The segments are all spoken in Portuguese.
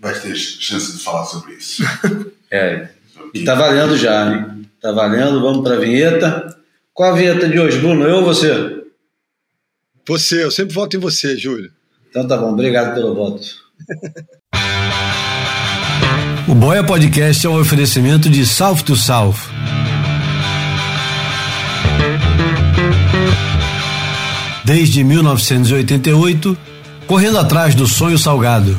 vai ter chance de falar sobre isso. é. E tá valendo já, hein? Tá valendo, vamos para a vinheta. Qual a vinheta de hoje, Bruno? Eu ou você? Você, eu sempre voto em você, Júlio. Então tá bom, obrigado pelo voto. o Boia Podcast é um oferecimento de South to South. Desde 1988, correndo atrás do sonho salgado.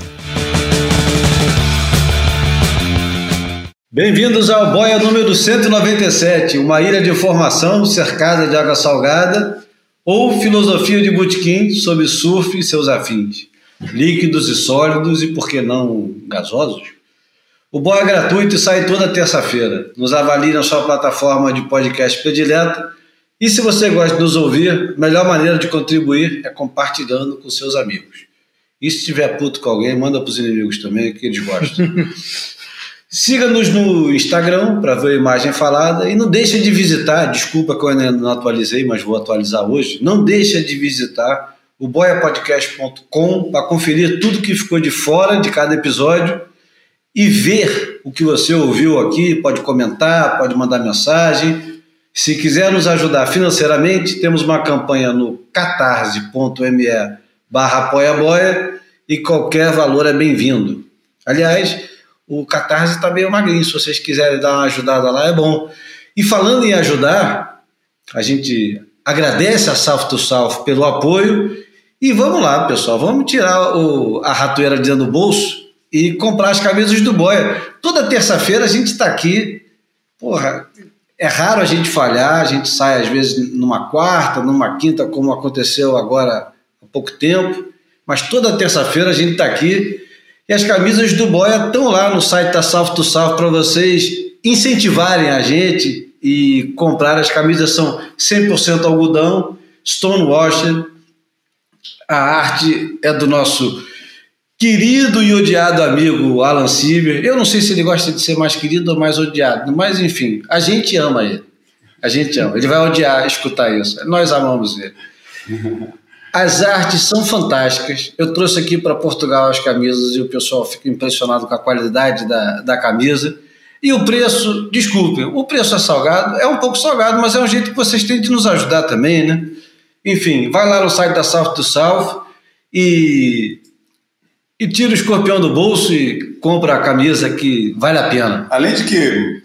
Bem-vindos ao Boia número 197, uma ilha de informação cercada de água salgada ou filosofia de botequim sobre surf e seus afins, líquidos e sólidos e, por que não, gasosos? O Boia é gratuito e sai toda terça-feira. Nos avalie na sua plataforma de podcast predileta e se você gosta de nos ouvir, a melhor maneira de contribuir é compartilhando com seus amigos. E se tiver puto com alguém, manda para os inimigos também, que eles gostam. Siga-nos no Instagram para ver a imagem falada e não deixe de visitar, desculpa que eu ainda não atualizei, mas vou atualizar hoje, não deixe de visitar o boiapodcast.com para conferir tudo que ficou de fora de cada episódio e ver o que você ouviu aqui, pode comentar, pode mandar mensagem. Se quiser nos ajudar financeiramente, temos uma campanha no catarse.me barra e qualquer valor é bem-vindo. Aliás, o Catarse está meio magrinho. Se vocês quiserem dar uma ajudada lá, é bom. E falando em ajudar, a gente agradece a South to South pelo apoio. E vamos lá, pessoal, vamos tirar o, a ratoeira de dentro do bolso e comprar as camisas do Boia. Toda terça-feira a gente está aqui. Porra, é raro a gente falhar, a gente sai às vezes numa quarta, numa quinta, como aconteceu agora há pouco tempo. Mas toda terça-feira a gente está aqui e as camisas do Boia estão lá no site da Salve to Salve para vocês incentivarem a gente e comprar. As camisas são 100% algodão, stonewashed. A arte é do nosso querido e odiado amigo Alan Sieber. Eu não sei se ele gosta de ser mais querido ou mais odiado, mas enfim, a gente ama ele. A gente ama. Ele vai odiar escutar isso. Nós amamos ele. As artes são fantásticas. Eu trouxe aqui para Portugal as camisas e o pessoal fica impressionado com a qualidade da, da camisa. E o preço, desculpem, o preço é salgado, é um pouco salgado, mas é um jeito que vocês têm de nos ajudar também, né? Enfim, vai lá no site da South to South e, e tira o escorpião do bolso e compra a camisa que vale a pena. Além de que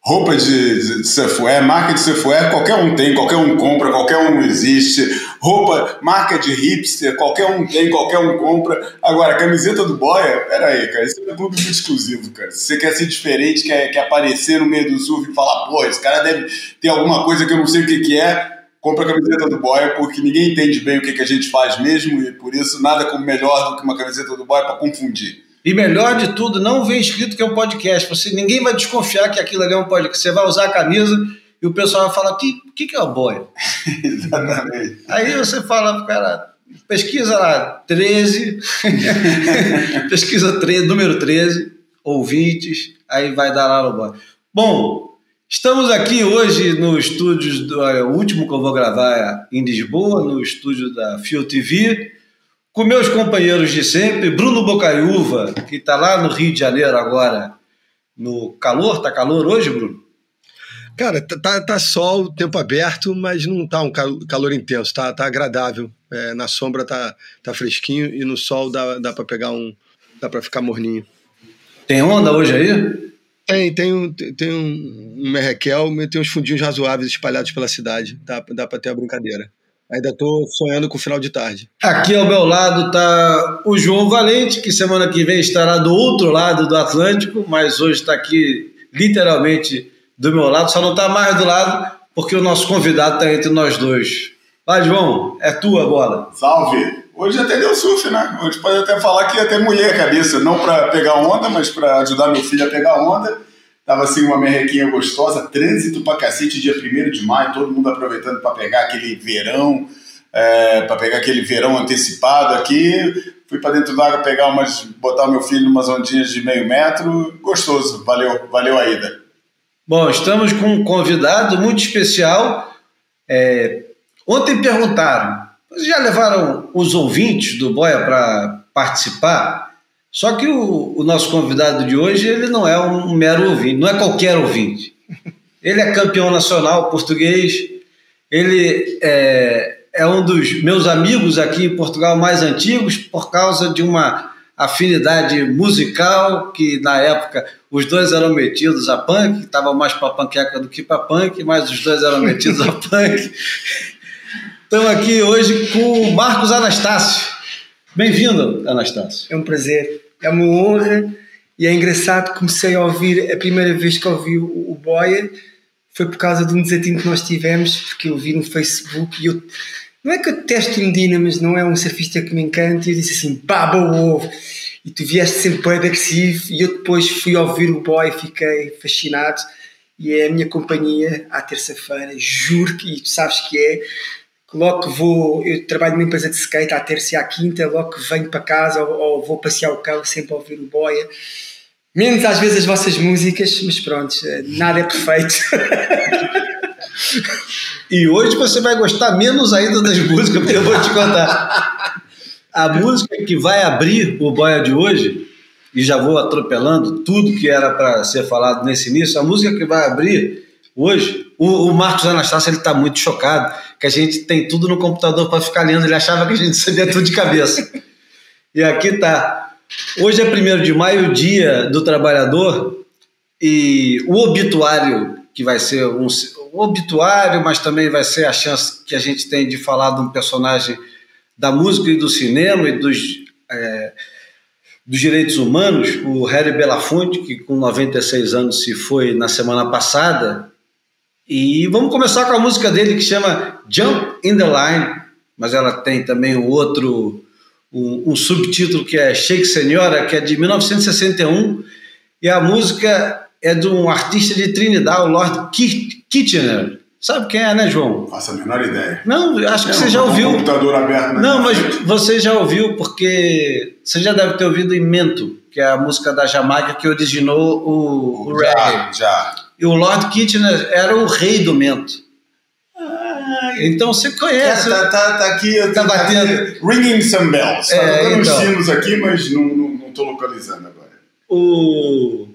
roupa de, de surfwear, marca de surfwear, qualquer um tem, qualquer um compra, qualquer um existe. Roupa, marca de hipster, qualquer um tem, qualquer um compra. Agora, camiseta do Boia, pera aí, cara, isso é tudo muito exclusivo, cara. Se você quer ser diferente, quer, quer aparecer no meio do surf e falar, pô, esse cara deve ter alguma coisa que eu não sei o que, que é, compra a camiseta do Boia, porque ninguém entende bem o que, que a gente faz mesmo, e por isso nada como melhor do que uma camiseta do Boia para confundir. E melhor de tudo, não vem escrito que é um podcast. Você, ninguém vai desconfiar que aquilo ali é um podcast. Você vai usar a camisa e o pessoal vai falar: o que, que, que é o boia? Exatamente. Aí você fala pro cara, pesquisa lá, 13, pesquisa 13, número 13, ouvintes, aí vai dar lá no boia. Bom, estamos aqui hoje no estúdio, do, é, o último que eu vou gravar em Lisboa, no estúdio da Fio TV com meus companheiros de sempre, Bruno Bocaiúva, que está lá no Rio de Janeiro agora, no calor. Tá calor hoje, Bruno? Cara, tá, tá, tá sol, tempo aberto, mas não tá um calor intenso, tá, tá agradável. É, na sombra tá, tá fresquinho e no sol dá, dá para pegar um. dá para ficar morninho. Tem onda hoje aí? Tem, tem um, tem um, um merrequel, tem uns fundinhos razoáveis espalhados pela cidade. Dá, dá para ter a brincadeira. Ainda estou sonhando com o final de tarde. Aqui ao meu lado está o João Valente, que semana que vem estará do outro lado do Atlântico, mas hoje está aqui literalmente do meu lado, só não está mais do lado porque o nosso convidado está entre nós dois. Vai, João, é tua bola. Salve! Hoje até deu surf, né? Hoje pode até falar que ia até mulher a cabeça, não para pegar onda, mas para ajudar meu filho a pegar onda. Tava assim uma merrequinha gostosa, trânsito pra cacete, dia 1 de maio, todo mundo aproveitando para pegar aquele verão, é, para pegar aquele verão antecipado aqui. Fui para dentro da água pegar umas, botar meu filho umas ondinhas de meio metro, gostoso, valeu, valeu a ida. Bom, estamos com um convidado muito especial. É, ontem perguntaram, vocês já levaram os ouvintes do Boia para participar? Só que o, o, nosso convidado de hoje, ele não é um mero ouvinte, não é qualquer ouvinte. Ele é campeão nacional português, ele é, é um dos meus amigos aqui em Portugal mais antigos por causa de uma afinidade musical que na época os dois eram metidos a punk, estava mais para panqueca do que para punk, mas os dois eram metidos a punk. Estamos aqui hoje com o Marcos Anastácio. Bem-vindo, Anastácio. É um prazer, é uma honra e é engraçado. Comecei a ouvir, a primeira vez que ouvi o, o Boia foi por causa de um desatino que nós tivemos, porque eu vi no Facebook e eu. Não é que eu detesto Medina, mas não é um surfista que me encanta. E eu disse assim: baba o ovo e tu vieste sempre bem agressivo e eu depois fui ouvir o boy e fiquei fascinado e é a minha companhia à terça-feira, juro que, e tu sabes que é, logo que vou, eu trabalho numa empresa de skate à terça e à quinta, logo que venho para casa ou, ou vou passear o carro sempre a ouvir o boia, menos às vezes as vossas músicas, mas pronto, nada é perfeito. e hoje você vai gostar menos ainda das músicas, porque eu vou te contar. A música que vai abrir o Boia de hoje, e já vou atropelando tudo que era para ser falado nesse início, a música que vai abrir hoje, o, o Marcos Anastácio ele está muito chocado, que a gente tem tudo no computador para ficar lendo, ele achava que a gente sabia tudo de cabeça. E aqui tá. Hoje é 1 de maio, dia do trabalhador, e o obituário, que vai ser um, um obituário, mas também vai ser a chance que a gente tem de falar de um personagem da música e do cinema e dos, é, dos direitos humanos, o Harry Belafonte, que com 96 anos se foi na semana passada. E vamos começar com a música dele que chama Jump in the Line, mas ela tem também um outro um, um subtítulo que é Shake Senhora, que é de 1961, e a música é de um artista de Trinidad, o Lord Kitchener. Sabe quem é, né, João? Faço a menor ideia. Não, acho que é, você já ouviu. Um computador aberto. Não, mas você já ouviu porque você já deve ter ouvido Mento, que é a música da Jamaica que originou o, o já, reggae. Já. E o Lord Kitchener era o rei do Mento. Ah, então você conhece. Tá, tá, tá aqui, tá, tá batendo. Aqui, ringing some bells. Tá é, tocando então, uns sinos aqui, mas não, não, não tô localizando agora. O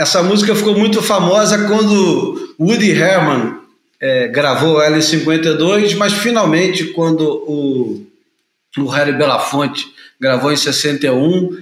essa música ficou muito famosa quando Woody Herman é, gravou ela em 52, mas finalmente quando o, o Harry Belafonte gravou em 61,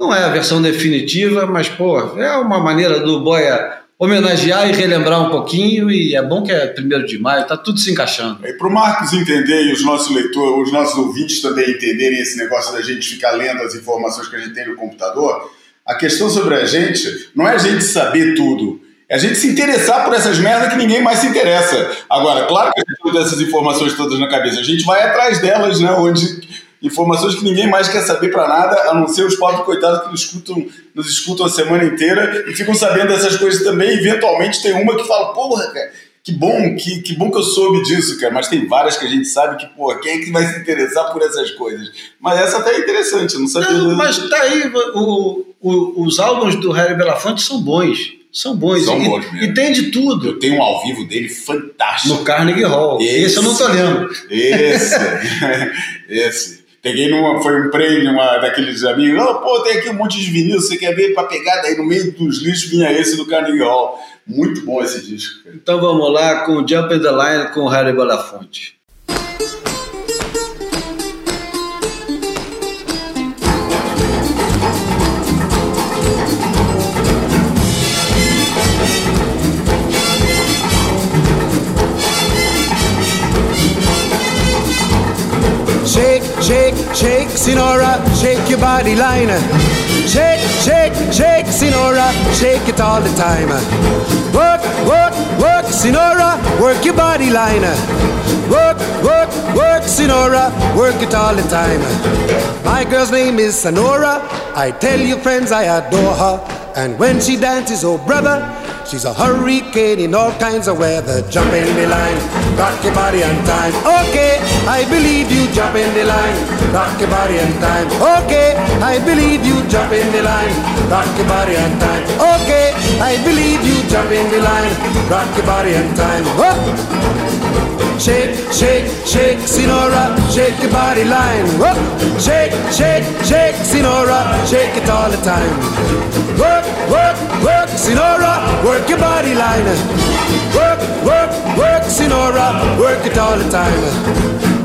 não é a versão definitiva, mas pô, é uma maneira do Boia homenagear e relembrar um pouquinho e é bom que é primeiro de maio, tá tudo se encaixando. E para o Marcos entender e os nossos leitores, os nossos ouvintes também entenderem esse negócio da gente ficar lendo as informações que a gente tem no computador, a questão sobre a gente não é a gente saber tudo, é a gente se interessar por essas merdas que ninguém mais se interessa. Agora, claro que a gente tem essas informações todas na cabeça, a gente vai atrás delas, né? Onde informações que ninguém mais quer saber para nada, a não ser os pobres coitados que nos escutam, nos escutam a semana inteira e ficam sabendo dessas coisas também. Eventualmente tem uma que fala, porra, cara, que bom, que, que bom que eu soube disso, cara. Mas tem várias que a gente sabe que, pô, quem é que vai se interessar por essas coisas? Mas essa até é interessante, não sabia. Não, mas tá aí, o, o, os álbuns do Harry Belafonte são bons. São bons. São e, bons mesmo. E tem de tudo. Eu tenho um ao vivo dele fantástico. No Carnegie Hall. Esse, esse eu não tô lendo. Esse. esse. Peguei numa, foi um prêmio uma, daqueles amigos. Oh, pô, tem aqui um monte de vinil, você quer ver para pegar? Daí no meio dos lixos vinha esse do Carnegie Hall. Muito bom esse disco. Cara. Então vamos lá com Jump in the Line com Harry Belafonte. Shake, shake, Sinora, shake your body line. Shake, shake, shake, Sinora, shake it all the time. Work, work, work, Sinora, work your body line. Work, work, work, Sinora, work it all the time. My girl's name is Sonora. I tell you, friends, I adore her. And when she dances, oh brother, She's a hurricane in all kinds of weather. Jump in the line, rock your body on time. Okay, I believe you. Jump in the line, rock your body on time. Okay, I believe you. Jump in the line, rock your body on time. Okay, I believe you. Jump in the line, rock your body on time. Oh. shake, shake, shake, Sinora, shake your body line. Whoa. Shake, shake, shake, Sinora, shake it all the time. Work, work, work, Sinora, work your body line. Work, work, work, Sinora, work it all the time.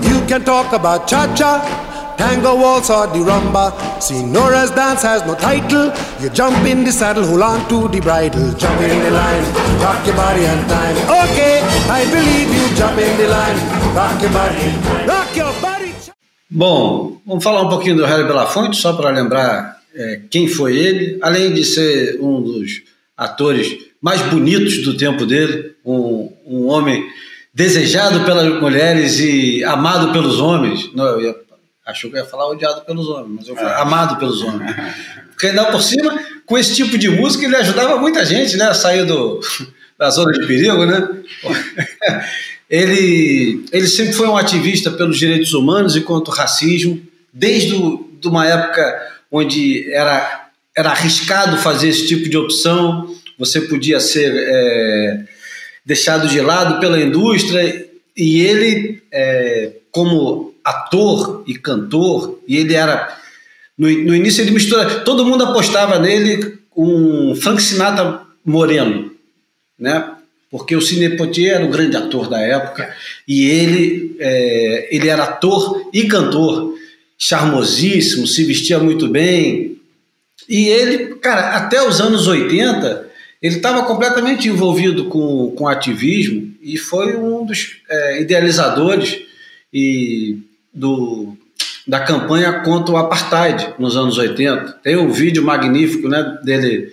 You can talk about cha-cha. Tango waltz or the rumba. Senora's dance has no title. You jump in the saddle, hold on to the bridle. Jump in the line, rock your body and time. Okay, I believe you. Jump in the line, rock your body, rock your body. Bom, vamos falar um pouquinho do Harry Belafonte, só para lembrar é, quem foi ele. Além de ser um dos atores mais bonitos do tempo dele, um, um homem desejado pelas mulheres e amado pelos homens. Não, eu ia Achou que eu ia falar odiado pelos homens, mas eu falei É. amado pelos homens. Porque ainda por cima, com esse tipo de música, ele ajudava muita gente, né? A sair do, da zona de perigo, né? ele, ele sempre foi um ativista pelos direitos humanos e contra o racismo, desde o, de uma época onde era, era arriscado fazer esse tipo de opção, você podia ser é, deixado de lado pela indústria, e ele, é, como ator e cantor, e ele era. No, no início ele mistura. Todo mundo apostava nele um Frank Sinatra moreno, né? Porque o Sidney Poitier era o grande ator da época e ele, é, ele era ator e cantor, charmosíssimo, se vestia muito bem. E ele, cara, até os anos 80, ele estava completamente envolvido com, com ativismo e foi um dos é, idealizadores e do, da campanha contra o apartheid nos anos 80. Tem um vídeo magnífico né, dele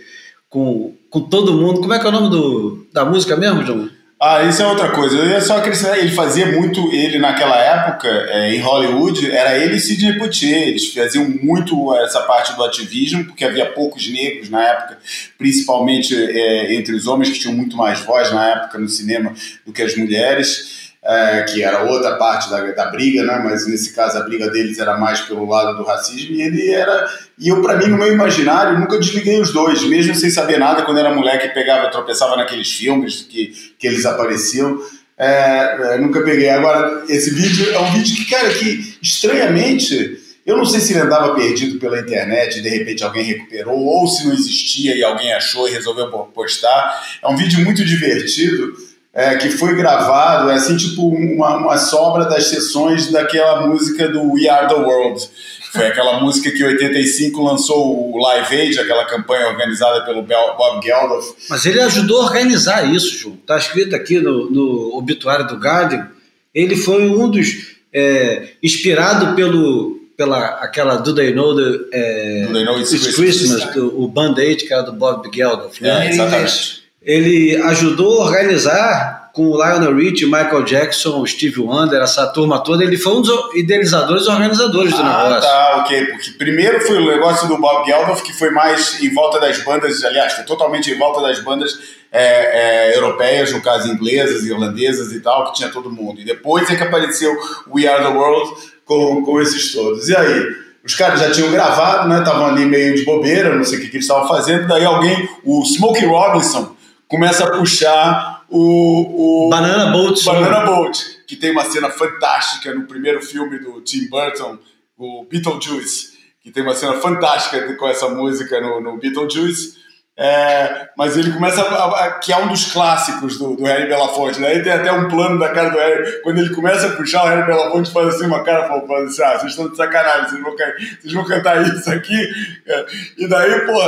com, com todo mundo. Como é que é o nome do, da música mesmo, João? Ah, isso é outra coisa. Eu só acrescentar, ele fazia muito, ele naquela época, é, em Hollywood, era ele e Sidney Poitier. Eles faziam muito essa parte do ativismo, porque havia poucos negros na época, principalmente é, entre os homens, que tinham muito mais voz na época no cinema do que as mulheres. É, que era outra parte da, da briga, né? mas nesse caso a briga deles era mais pelo lado do racismo, e ele era. E eu, para mim, no meu imaginário, nunca desliguei os dois, mesmo sem saber nada, quando era moleque, pegava, tropeçava naqueles filmes que, que eles apareciam. É, é, nunca peguei. Agora, esse vídeo é um vídeo que, cara, que estranhamente. Eu não sei se ele andava perdido pela internet e de repente alguém recuperou, ou se não existia e alguém achou e resolveu postar. É um vídeo muito divertido é, que foi gravado, é assim, tipo uma, uma sobra das sessões daquela música do We Are the World. Foi aquela música que em 85 lançou o Live Aid, aquela campanha organizada pelo Bob Geldof. Mas ele ajudou a organizar isso, João. Está escrito aqui no, no obituário do Guardian. Ele foi um dos é, inspirado pelo pela aquela Do They Know, the, é, Do They Know It's, It's Christmas, Christmas, do, o Band-Aid, que era do Bob Geldof. Né? É, exatamente. Ele ajudou a organizar com o Lionel Richie, Michael Jackson, Steve Wonder, essa turma toda. Ele foi um dos idealizadores e organizadores do Ah, negócio. tá, ok. Porque primeiro foi o negócio do Bob Geldof, que foi mais em volta das bandas, aliás, foi totalmente em volta das bandas é, é, europeias, no caso inglesas, irlandesas e tal, que tinha todo mundo. E depois é que apareceu We Are the World com, com esses todos. E aí? Os caras já tinham gravado, né? Estavam ali meio de bobeira, não sei o que, que eles estavam fazendo. Daí alguém, o Smokey Robinson, começa a puxar o, o Banana Boat. Banana Boat, que tem uma cena fantástica no primeiro filme do Tim Burton, o Beetlejuice, que tem uma cena fantástica com essa música no, no Beetlejuice. É, mas ele começa a, a, que é um dos clássicos do, do Harry Belafonte, né? Aí tem até um plano da cara do Harry, quando ele começa a puxar, o Harry Belafonte faz assim uma cara, fala assim, ah, vocês estão de sacanagem, vocês vão, vocês vão cantar isso aqui, é, e daí, pô,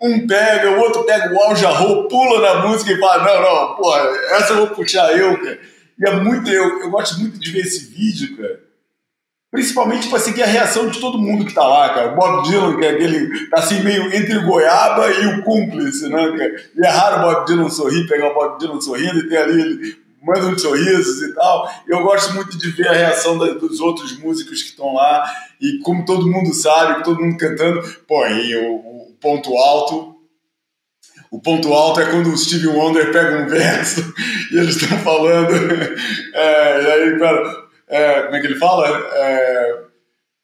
um pega, o outro pega o Al Jarreau, pula na música e fala, não, não, porra, essa eu vou puxar eu, cara. E é muito, eu, eu gosto muito de ver esse vídeo, cara. Principalmente para seguir a reação de todo mundo que tá lá, cara. O Bob Dylan, que é aquele, tá assim, meio entre goiaba e o cúmplice, né, cara? E é raro o Bob Dylan sorrir, pegar o Bob Dylan sorrindo e ter ali, ele manda uns sorrisos e tal. Eu gosto muito de ver a reação da, dos outros músicos que estão lá e como todo mundo sabe, todo mundo cantando. Pô, e o, o ponto alto o ponto alto é quando o Stevie Wonder pega um verso e eles estão falando. É, e aí, é, como é que ele fala? É,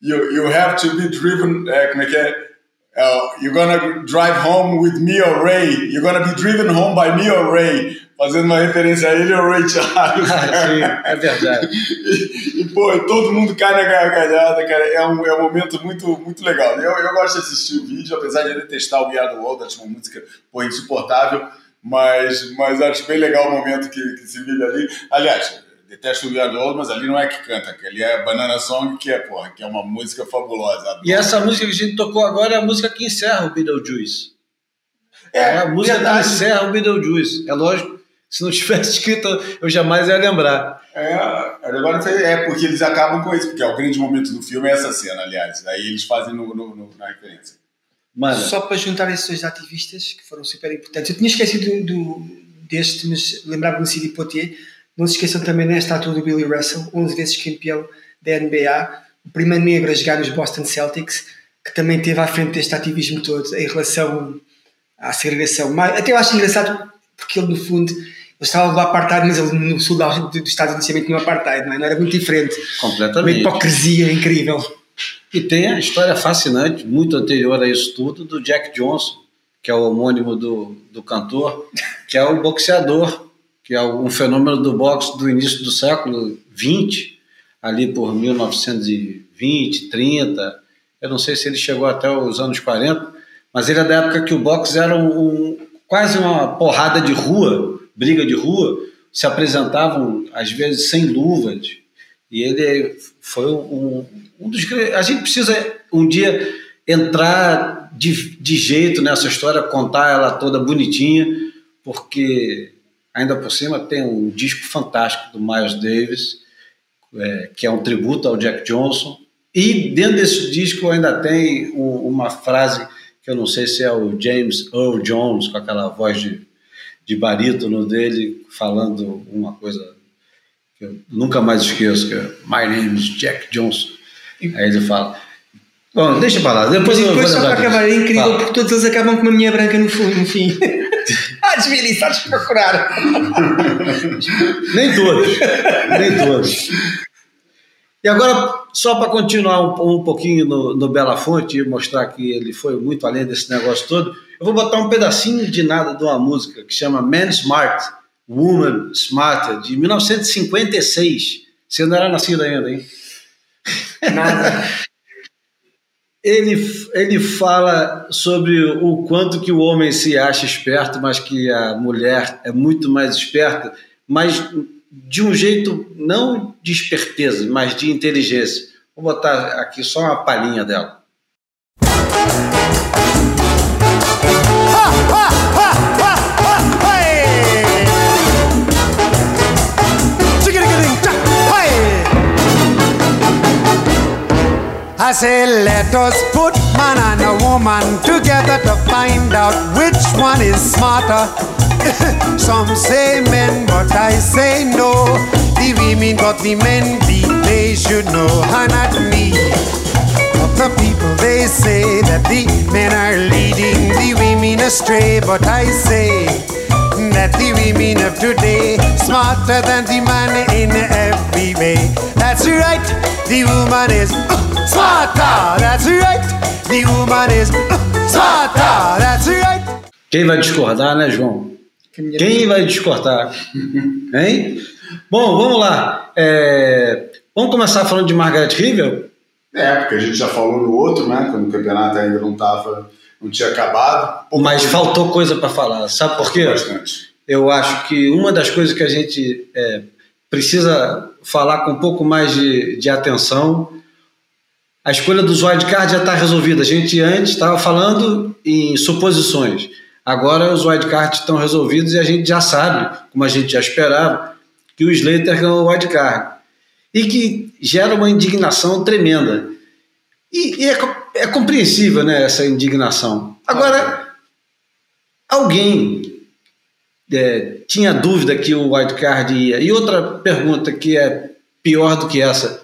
you, you have to be driven. É, como é que é? Uh, you're gonna drive home with me or Ray. You're gonna be driven home by me or Ray. Fazendo uma referência a ele ou Ray Charles. Ah, sim, é verdade. e, e, pô, todo mundo cai na gargalhada, cara. É um, é um momento muito, muito legal. Eu, eu gosto de assistir o vídeo, apesar de detestar o We Are The World, acho uma música pô, insuportável, mas, mas acho bem legal o momento que, que se vive ali. Aliás, detesto o The World, mas ali não é que canta, que ali é Banana Song, que é, porra, que é uma música fabulosa. Adoro. E essa música que a gente tocou agora é a música que encerra o Beetlejuice. É, É a música verdade. que encerra o Beetlejuice. É lógico, se não tivesse escrito, eu jamais ia lembrar. É, agora é porque eles acabam com isso, porque é o grande momento do filme é essa cena, aliás. Aí eles fazem no, no- no- na referência. Mano, Só para juntar esses dois ativistas que foram super importantes. Eu tinha esquecido do, deste, mas lembrava-me do Cid Poitier. Não se esqueçam também nesta altura do Billy Russell, 11 vezes campeão da NBA, o primeiro negro a jogar nos Boston Celtics, que também esteve à frente deste ativismo todo em relação à segregação. Até eu acho engraçado porque ele, no fundo, ele estava lá apartheid, mas ele no sul do- Unidos também tinha um apartheid, não, é? não era muito diferente. Uma completamente. hipocrisia incrível. E tem a história fascinante, muito anterior a isso tudo, do Jack Johnson, que é o homônimo do, do cantor, que é o boxeador, que é um fenômeno do boxe do início do século XX, ali por 1920, 30. Eu não sei se ele chegou até os anos 40, mas ele é da época que o boxe era um, quase uma porrada de rua, briga de rua, se apresentavam às vezes sem luvas. E ele foi um, um dos. A gente precisa um dia entrar de, de jeito nessa história, contar ela toda bonitinha, porque ainda por cima tem um disco fantástico do Miles Davis, é, que é um tributo ao Jack Johnson. E dentro desse disco ainda tem um- uma frase que eu não sei se é o James Earl Jones, com aquela voz de, de barítono dele, falando uma coisa que eu nunca mais esqueço, que é My name is Jack Johnson. Aí ele fala. Bom, deixa pra lá, depois eu vou Depois, só para acabar, é incrível Fala. porque eles acabam com uma mulher branca no, fu- no fim. ah, desvia isso, sabes procurar. Nem todos, nem todos. E agora, só para continuar um, um pouquinho no, no Bela Fonte e mostrar que ele foi muito além desse negócio todo, eu vou botar um pedacinho de nada de uma música que chama Man Smart, Woman Smarter, de 1956. Você não era nascido ainda, hein? Nada. Ele, ele fala sobre o quanto que o homem se acha esperto, mas que a mulher é muito mais esperta, mas de um jeito não de esperteza, mas de inteligência. Vou botar aqui só uma palhinha dela. I say, let us put man and a woman together to find out which one is smarter. Some say men, but I say no. The women got the men beat, they should know, and not me. But the people they say that the men are leading the women astray, but I say that the women of today smarter than the man in every way. That's right, the woman is uh, smarter. That's right, the woman is uh, smarter. That's right. Quem vai discordar, né, João? Quem vai discordar? Hein? Bom, vamos lá. É, Vamos começar falando de Margaret River? É, porque a gente já falou no outro, né? Quando o campeonato ainda não tava, não tinha acabado. Mas coisa- faltou coisa para falar. Sabe por quê? Bastante. Eu acho que uma das coisas que a gente é, precisa falar com um pouco mais de, de atenção, a escolha dos wildcards já está resolvida. A gente antes estava falando em suposições. Agora os wildcards estão resolvidos e a gente já sabe, como a gente já esperava, que o Slater ganhou o wildcard. E que gera uma indignação tremenda. E, e é, é compreensível né, essa indignação. Agora, alguém é, tinha dúvida que o wildcard ia. E outra pergunta que é pior do que essa: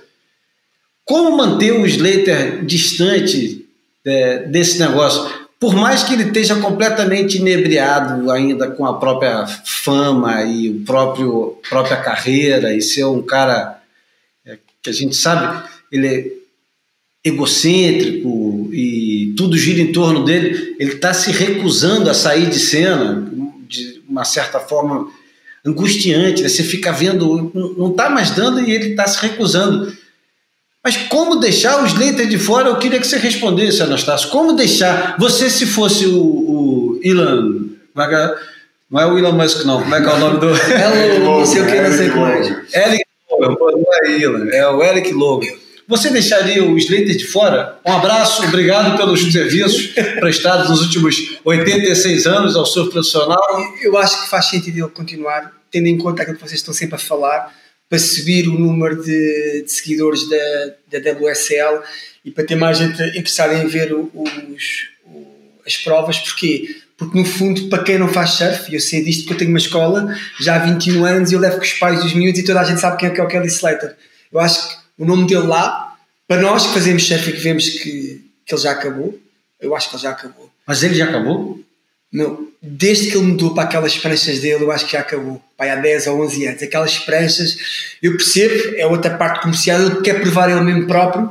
como manter o Slater distante é, desse negócio? Por mais que ele esteja completamente inebriado ainda com a própria fama e o próprio própria carreira e ser um cara é, que a gente sabe, ele é egocêntrico e tudo gira em torno dele, ele está se recusando a sair de cena, de uma certa forma angustiante. Né? Você fica vendo, não está mais dando e ele está se recusando. Mas como deixar os Slater de fora? Eu queria que você respondesse, Anastácio. Como deixar? Você, se fosse o, o Elon. Não é o Elon Musk, não. Como é que é o nome do. É o não sei o que, não sei. Eric Logan, não é Elon, é o Eric Logan. Você deixaria o Slater de fora? Um abraço, obrigado pelos serviços prestados nos últimos 86 anos ao seu profissional. Eu acho que faz sentido ele continuar, tendo em conta aquilo que vocês estão sempre a falar, para subir o número de, de seguidores da, da WSL e para ter mais gente interessada em ver os, as provas. Porquê? Porque, no fundo, para quem não faz surf, eu sei disto porque eu tenho uma escola já há 21 anos e eu levo com os pais dos miúdos e toda a gente sabe quem é, que é o Kelly Slater. Eu acho que o nome dele lá, para nós que fazemos surf e que vemos que, que ele já acabou, eu acho que ele já acabou. Mas ele já acabou? Não, desde que ele mudou para aquelas pranchas dele, eu acho que já acabou. Pai, há 10 ou 11 anos. Aquelas pranchas, eu percebo, é outra parte comercial, ele quer provar ele mesmo próprio.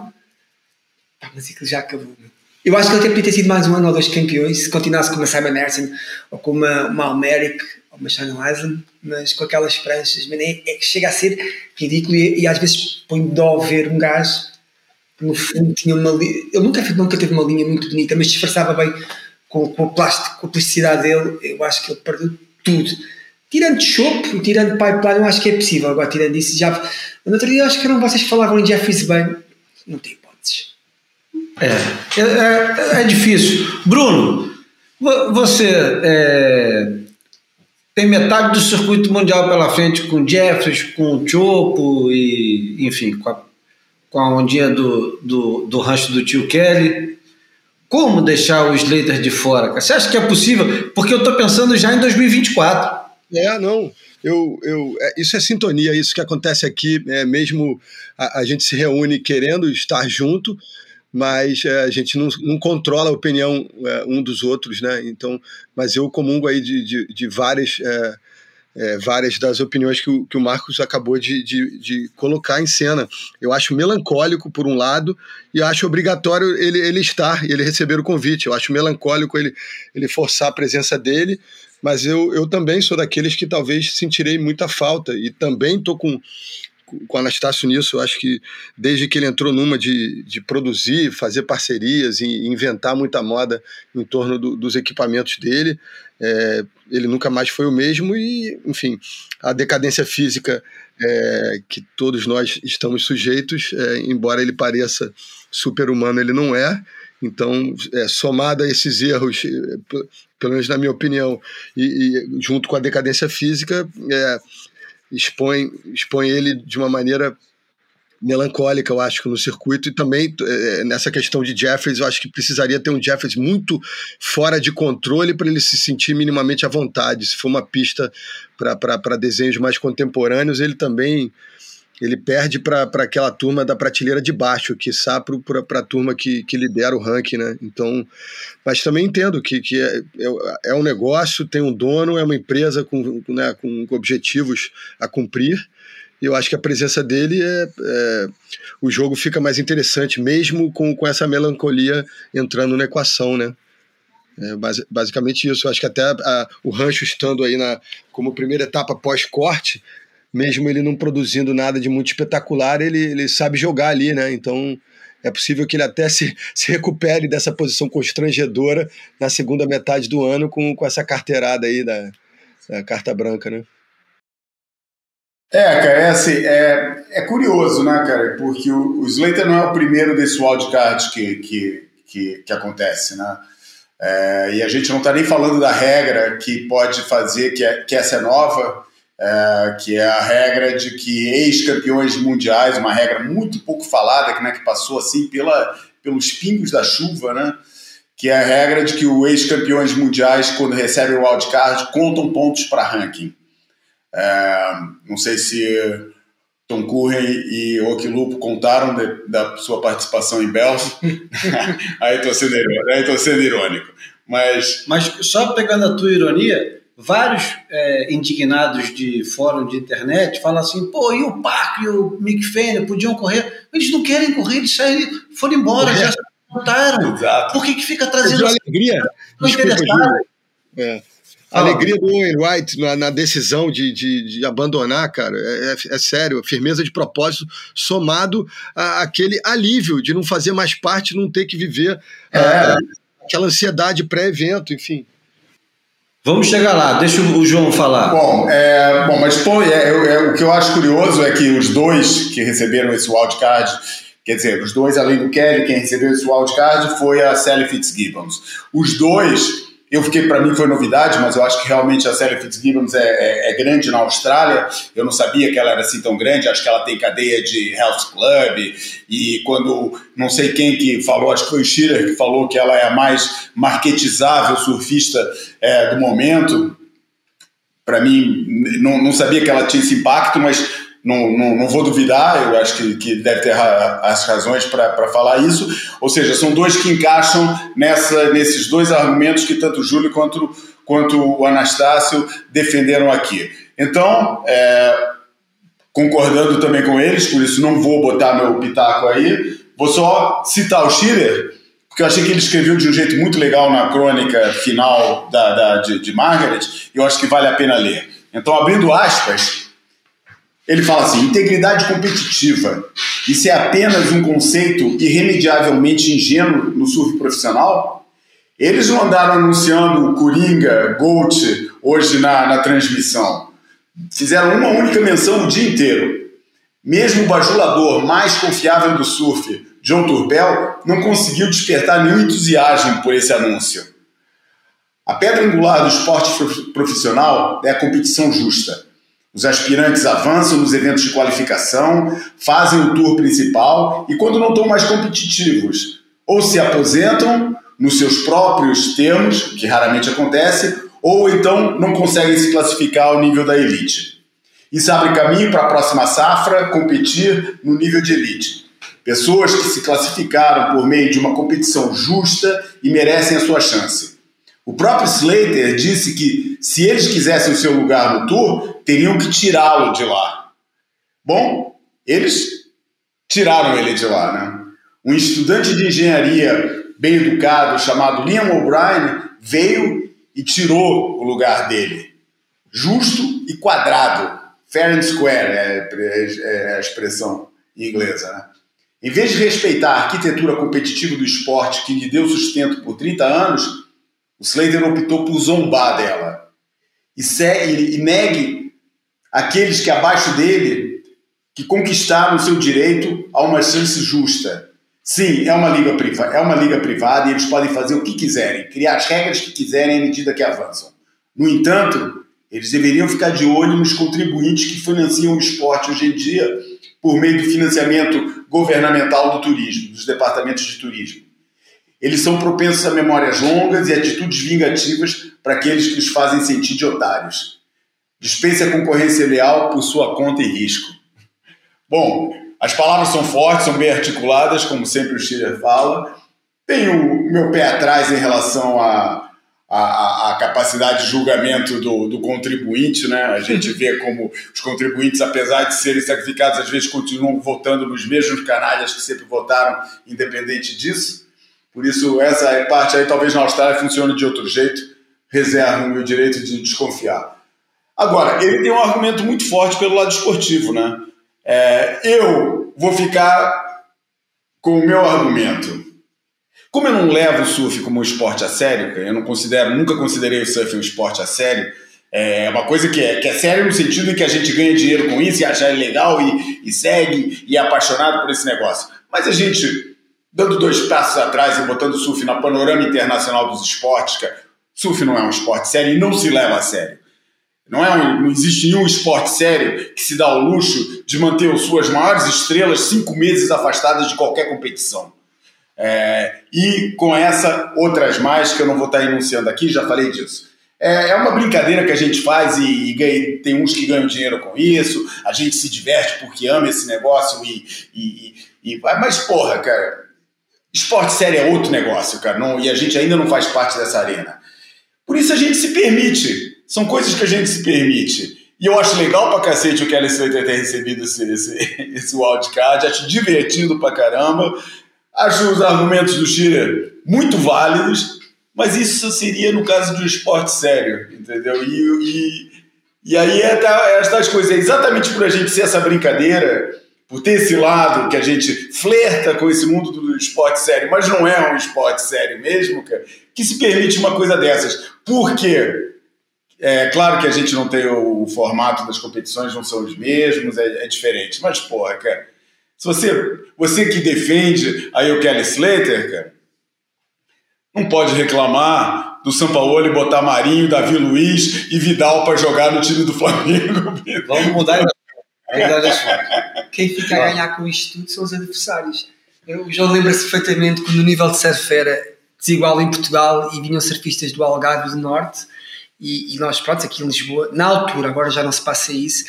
Pá, mas aquilo já acabou. Meu. Eu acho que ele até podia ter sido mais um ano ou dois campeões, se continuasse com uma Simon Harrison ou com uma, uma Almeric Shannon Island, mas com aquelas pranchas, man, é, é, chega a ser ridículo e, e às vezes põe dó ver um gajo no fundo tinha uma linha. Ele nunca, nunca teve uma linha muito bonita, mas disfarçava bem com, com, o plástico, com a plasticidade dele, eu acho que ele perdeu tudo. Tirando chope, tirando pipeline, eu acho que é possível. Agora, tirando isso, já. No outro dia, acho que eram vocês que falavam em Jeffries Bem. Não tem hipóteses. É, é, é, é difícil. Bruno, você é, tem metade do circuito mundial pela frente com Jeffries, com Chopo e, enfim, com a, com a ondinha do, do, do rancho do tio Kelly. Como deixar o Slater de fora? Você acha que é possível? Porque eu estou pensando já em 2024. É, não. Eu, eu, é, isso é sintonia, isso que acontece aqui, é, mesmo a, a gente se reúne querendo estar junto, mas é, a gente não, não, controla a opinião é, um dos outros, né? Então, mas eu comungo aí de, de, de várias é, várias das opiniões que o, que o Marcos acabou de, de, de, colocar em cena. Eu acho melancólico, por um lado, e acho obrigatório ele, ele estar e ele receber o convite. Eu acho melancólico ele, ele forçar a presença dele, mas eu, eu também sou daqueles que talvez sentirei muita falta, e também estou com com o Anastácio nisso, eu acho que desde que ele entrou numa de, de produzir, fazer parcerias e inventar muita moda em torno do, dos equipamentos dele, é, ele nunca mais foi o mesmo e, enfim, a decadência física é, que todos nós estamos sujeitos, é, embora ele pareça super-humano, ele não é. Então, é, somado a esses erros, é, pelo menos na minha opinião, e, e junto com a decadência física, é, expõe, expõe ele de uma maneira melancólica, eu acho, no circuito, e também é, nessa questão de Jeffries, eu acho que precisaria ter um Jeffries muito fora de controle para ele se sentir minimamente à vontade. Se for uma pista para desenhos mais contemporâneos, ele também ele perde para aquela turma da prateleira de baixo, que para a turma que, que lidera o ranking, né? Então, mas também entendo que, que é, é, é, um negócio, tem um dono, é uma empresa com, né, com objetivos a cumprir. E eu acho que a presença dele é, é, o jogo fica mais interessante, mesmo com, com essa melancolia entrando na equação, né? É basicamente isso. Eu acho que até a, o rancho estando aí na, como primeira etapa pós-corte, mesmo ele não produzindo nada de muito espetacular, ele, ele sabe jogar ali, né? Então é possível que ele até se, se recupere dessa posição constrangedora na segunda metade do ano com, com essa carteirada aí da, da carta branca, né? É, cara, é assim, é, é curioso, né, cara, porque o, o Slater não é o primeiro desse wildcard que, que, que, que acontece, né? É, e a gente não está nem falando da regra que pode fazer que, é, que essa é nova, é, que é a regra de que ex-campeões mundiais, uma regra muito pouco falada, que, né, que passou assim pela, pelos pingos da chuva, né? Que é a regra de que os ex-campeões mundiais, quando recebem o wildcard, contam pontos para ranking. É, não sei se Tom Curren e Okilupo contaram de, da sua participação em Bells. aí estou sendo, irônico, sendo irônico. Mas... Mas só pegando a tua ironia, vários é, indignados de fórum de internet falam assim, pô, e o Park e o Mick Fanning podiam correr? Eles não querem correr, eles saíram, foram embora, já botaram. Exato. Por que, que fica trazendo a alegria? Não. É. A alegria do Owen Wright na, na decisão de, de, de abandonar, cara, é, é- é sério, firmeza de propósito, somado a- àquele alívio de não fazer mais parte, não ter que viver É. ah, aquela ansiedade pré-evento, enfim. Vamos chegar lá, deixa o João falar. Bom, é, bom mas é, é- é- o que eu acho curioso é que os dois que receberam esse wildcard, quer dizer, os dois além do Kelly, quem recebeu esse wildcard foi a Sally Fitzgibbons. Os dois, eu fiquei, para mim foi novidade, mas eu acho que realmente a Sally Fitzgibbons é, é- é grande na Austrália. Eu não sabia que ela era assim tão grande, acho que ela tem cadeia de health club. E quando, não sei quem que falou, acho que foi o Schiller que falou que ela é a mais marketizável surfista é, do momento para mim, não, não sabia que ela tinha esse impacto, mas não, não, não vou duvidar, eu acho que, que deve ter as razões para falar isso. Ou seja, são dois que encaixam nessa, nesses dois argumentos que tanto o Júlio quanto, quanto o Anastácio defenderam aqui. Então, é, concordando também com eles, por isso não vou botar meu pitaco aí, vou só citar o Schiller, porque eu achei que ele escreveu de um jeito muito legal na crônica final da, da- de, de Margaret, e eu acho que vale a pena ler. Então, abrindo aspas, ele fala assim: integridade competitiva. Isso é apenas um conceito irremediavelmente ingênuo no surf profissional? Eles não andaram anunciando Coringa, Gold, hoje na, na transmissão. Fizeram uma única menção o dia inteiro. Mesmo o bajulador mais confiável do surf, John Turpel, não conseguiu despertar nenhum entusiasmo por esse anúncio. A pedra angular do esporte prof- profissional é a competição justa. Os aspirantes avançam nos eventos de qualificação, fazem o tour principal e, quando não estão mais competitivos, ou se aposentam nos seus próprios termos, que raramente acontece, ou então não conseguem se classificar ao nível da elite. Isso abre caminho para a próxima safra competir no nível de elite. Pessoas que se classificaram por meio de uma competição justa e merecem a sua chance. O próprio Slater disse que se eles quisessem o seu lugar no tour, teriam que tirá-lo de lá. Bom, eles tiraram ele de lá, né? Um estudante de engenharia bem educado chamado Liam O'Brien veio e tirou o lugar dele. Justo e quadrado. Fair and square é, é a expressão inglesa, né? Em vez de respeitar a arquitetura competitiva do esporte que lhe deu sustento por 30 anos, o Slater optou por zombar dela e, segue, e negue aqueles que abaixo dele que conquistaram seu direito a uma chance justa. Sim, é uma liga privada, é uma liga privada e eles podem fazer o que quiserem, criar as regras que quiserem à medida que avançam. No entanto, eles deveriam ficar de olho nos contribuintes que financiam o esporte hoje em dia por meio do financiamento governamental do turismo, dos departamentos de turismo. Eles são propensos a memórias longas e atitudes vingativas para aqueles que os fazem sentir de otários. Dispense a concorrência leal por sua conta e risco. Bom, as palavras são fortes, são bem articuladas, como sempre o Schiller fala. Tenho o meu pé atrás em relação à a, a, a, capacidade de julgamento do, do, contribuinte, né? A gente vê como os contribuintes, apesar de serem sacrificados, às vezes continuam votando nos mesmos canalhas que sempre votaram, independente disso. Por isso, essa parte aí, talvez na Austrália funcione de outro jeito. Reservo o meu direito de desconfiar. Agora, ele tem um argumento muito forte pelo lado esportivo, né? É, eu vou ficar com o meu argumento. Como eu não levo o surf como um esporte a sério, eu não considero, nunca considerei o surf um esporte a sério, é uma coisa que é, que é sério no sentido em que a gente ganha dinheiro com isso e acha legal e, e segue e é apaixonado por esse negócio. Mas a gente, dando dois passos atrás e botando o surf na panorama internacional dos esportes, que surf não é um esporte sério e não se leva a sério. Não, é um, não existe nenhum esporte sério que se dá ao luxo de manter as suas maiores estrelas cinco meses afastadas de qualquer competição. É, e com essa, outras mais que eu não vou estar enunciando aqui, já falei disso. É, é uma brincadeira que a gente faz e, e ganha, tem uns que ganham dinheiro com isso, a gente se diverte porque ama esse negócio e. e, e mas, porra, cara, esporte sério é outro negócio, cara, não, e a gente ainda não faz parte dessa arena. Por isso a gente se permite, são coisas que a gente se permite. E eu acho legal pra cacete o Kelly Slater ter recebido esse, esse, esse wildcard, acho divertido pra caramba. Acho os argumentos do Schiller muito válidos, mas isso seria no caso de um esporte sério, entendeu? E, e, e aí é estas coisas, é exatamente por a gente ser essa brincadeira, por ter esse lado que a gente flerta com esse mundo do esporte sério, mas não é um esporte sério mesmo, cara, que se permite uma coisa dessas. Por quê? É claro que a gente não tem o, o formato das competições, não são os mesmos, é, é diferente. Mas, porra, cara, se você, você que defende aí o Kelly Slater, cara, não pode reclamar do São Paulo e botar Marinho, Davi Luiz e Vidal para jogar no time do Flamengo. Vamos mudar Quem fica a ganhar com isto tudo são os adversários. O João lembra-se perfeitamente que no nível de surf era desigual em Portugal e vinham surfistas do Algarve do Norte e, e, nós, pronto, aqui em Lisboa, na altura, agora já não se passa isso,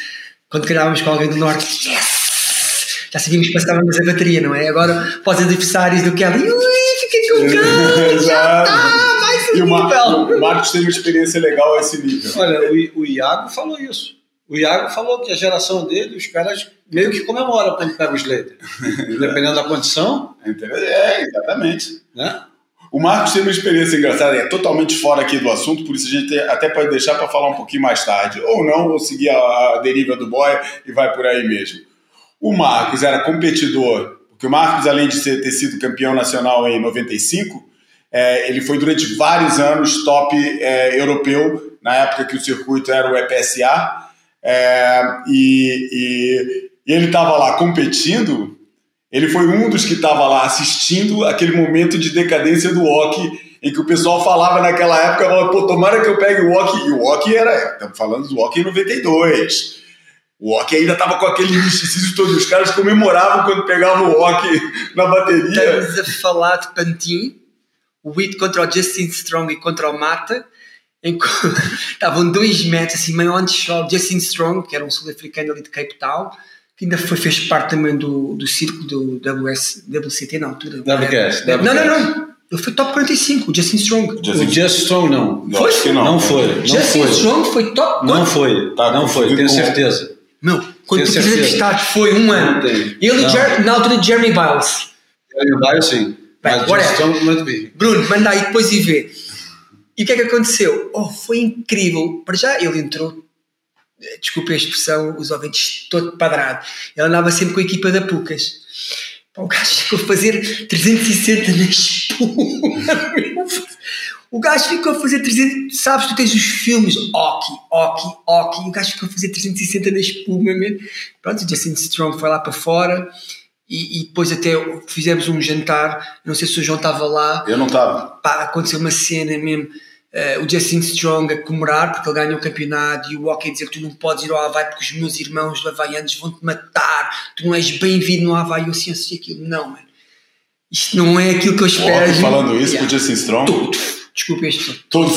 quando calhávamos com alguém do Norte, yes! já sabíamos que passávamos a bateria, não é? Agora, para os adversários do Kelly, ui, fiquei com o já está, mais um e nível. O Marcos tem uma experiência legal a esse nível. Olha, o, o Iago falou isso. O Iago falou que a geração dele, os caras meio que comemoram quando pega o Slater. Dependendo da condição. É, exatamente. Né? O Marcos tem uma experiência engraçada, é totalmente fora aqui do assunto, por isso a gente até pode deixar para falar um pouquinho mais tarde. Ou não, ou seguir a, a deriva do boy e vai por aí mesmo. O Marcos era competidor, porque o Marcos, além de ser, ter sido campeão nacional em 95, é, ele foi durante vários anos top é, europeu, na época que o circuito era o EPSA, é, e, e, e ele estava lá competindo ele foi um dos que estava lá assistindo aquele momento de decadência do hockey, em que o pessoal falava naquela época, pô, tomara que eu pegue o hockey. E o hockey era, estamos falando do hockey em 92. O hockey ainda estava com aquele misticismo todo. Os caras comemoravam quando pegavam o hockey na bateria. Estamos a falar de Pantin, o Witt contra o Justin Strong e contra o Mata. Estavam dois metros, assim, meio antes só. Justin Strong, que era um sul-africano ali de Cape Town, que ainda foi, fez parte também do, do círculo do WS, WCT na altura. WCS, Não, não, não. Ele foi top 45, o Justin Strong. Justin o Just Strong não. Foi? Que não. Não foi. Não Justin foi. Strong foi top Não foi. Tá, não foi, tenho com- certeza. Meu, quando Tenho tu certeza. entrevistaste foi um ano. Ele, e Não. Na altura de Jeremy Biles. Eu Baio sim. Bem, Mas. Just Strong não. Bruno, manda aí depois e vê. E o que é que aconteceu? Oh, foi incrível. Para já ele entrou, eh, desculpe a expressão, os ouvintes todo padrado. Ele andava sempre com a equipa da Pucas. O gajo ficou a fazer 360 na espuma. O gajo ficou a fazer 300. Sabes, tu tens os filmes Hockey, Hockey. E o gajo ficou a fazer 360 na espuma, mesmo. Pronto, o Justin Strong foi lá para fora. E, e depois até fizemos um jantar. Não sei se o João estava lá Eu não estava. aconteceu uma cena mesmo. Eh, o Justin Strong a comemorar porque ele ganhou o campeonato e o Hockey dizer que tu não podes ir ao Havaí porque os meus irmãos havaianos vão-te matar, tu não és bem-vindo no Havaí. Eu assim, assim, aquilo. Não, mano. Isto não é aquilo que eu espero. Falando isso Yeah. o Justin Strong, Todo, desculpa este todo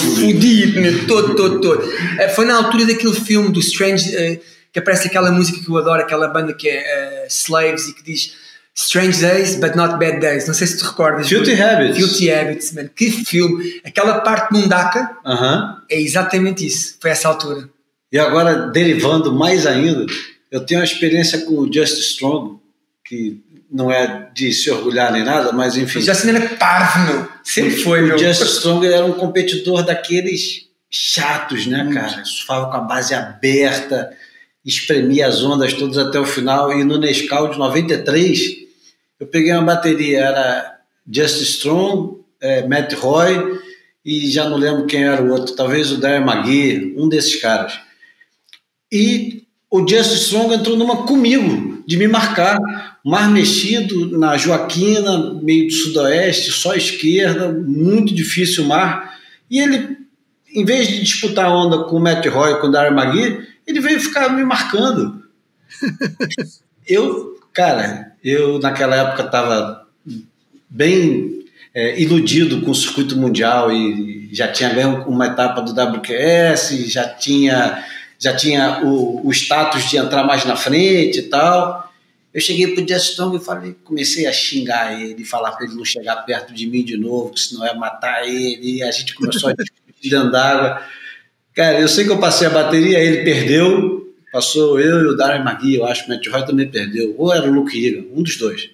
meu, todo, todo, todo. Eh, Foi na altura daquele filme do Strange, eh, que aparece aquela música que eu adoro, aquela banda que é Slaves e que diz Strange Days, but not Bad Days. Não sei se te recordas. Filthy Habits. Filthy Habits, man. Que filme. Aquela parte de Mundaka Aham. é exatamente isso. Foi essa altura. E agora, derivando mais ainda, eu tenho uma experiência com o Just Strong, que não é de se orgulhar nem nada, mas enfim. O Justin era parvo, meu. Sempre foi, meu. O Just Strong era um competidor daqueles chatos, né, Hum. cara? Surfava com a base aberta, espremia as ondas todas até o final. E no Nescau de 93, eu peguei uma bateria, era Just Strong, eh, Matt Roy e já não lembro quem era o outro, talvez o Darren McGee, um desses caras. E o Just Strong entrou numa comigo, de me marcar. Mar mexido na Joaquina, meio do sudoeste, só esquerda, muito difícil o mar. E ele, em vez de disputar a onda com o Matt Roy, com o Darren McGee, ele veio ficar me marcando. eu, cara, eu naquela época estava bem é, iludido com o circuito mundial e já tinha ganho uma etapa do WQS, já tinha, já tinha o, o status de entrar mais na frente e tal. Eu cheguei pro Jess Strong e falei, comecei a xingar ele, falar para ele não chegar perto de mim de novo, que senão ia matar ele. E a gente começou a discutir dentro d'água. Cara, eu sei que eu passei a bateria, ele perdeu, passou eu e o Darren McGee, eu acho o Matt Roy também perdeu, ou era o Luke Egan, um dos dois.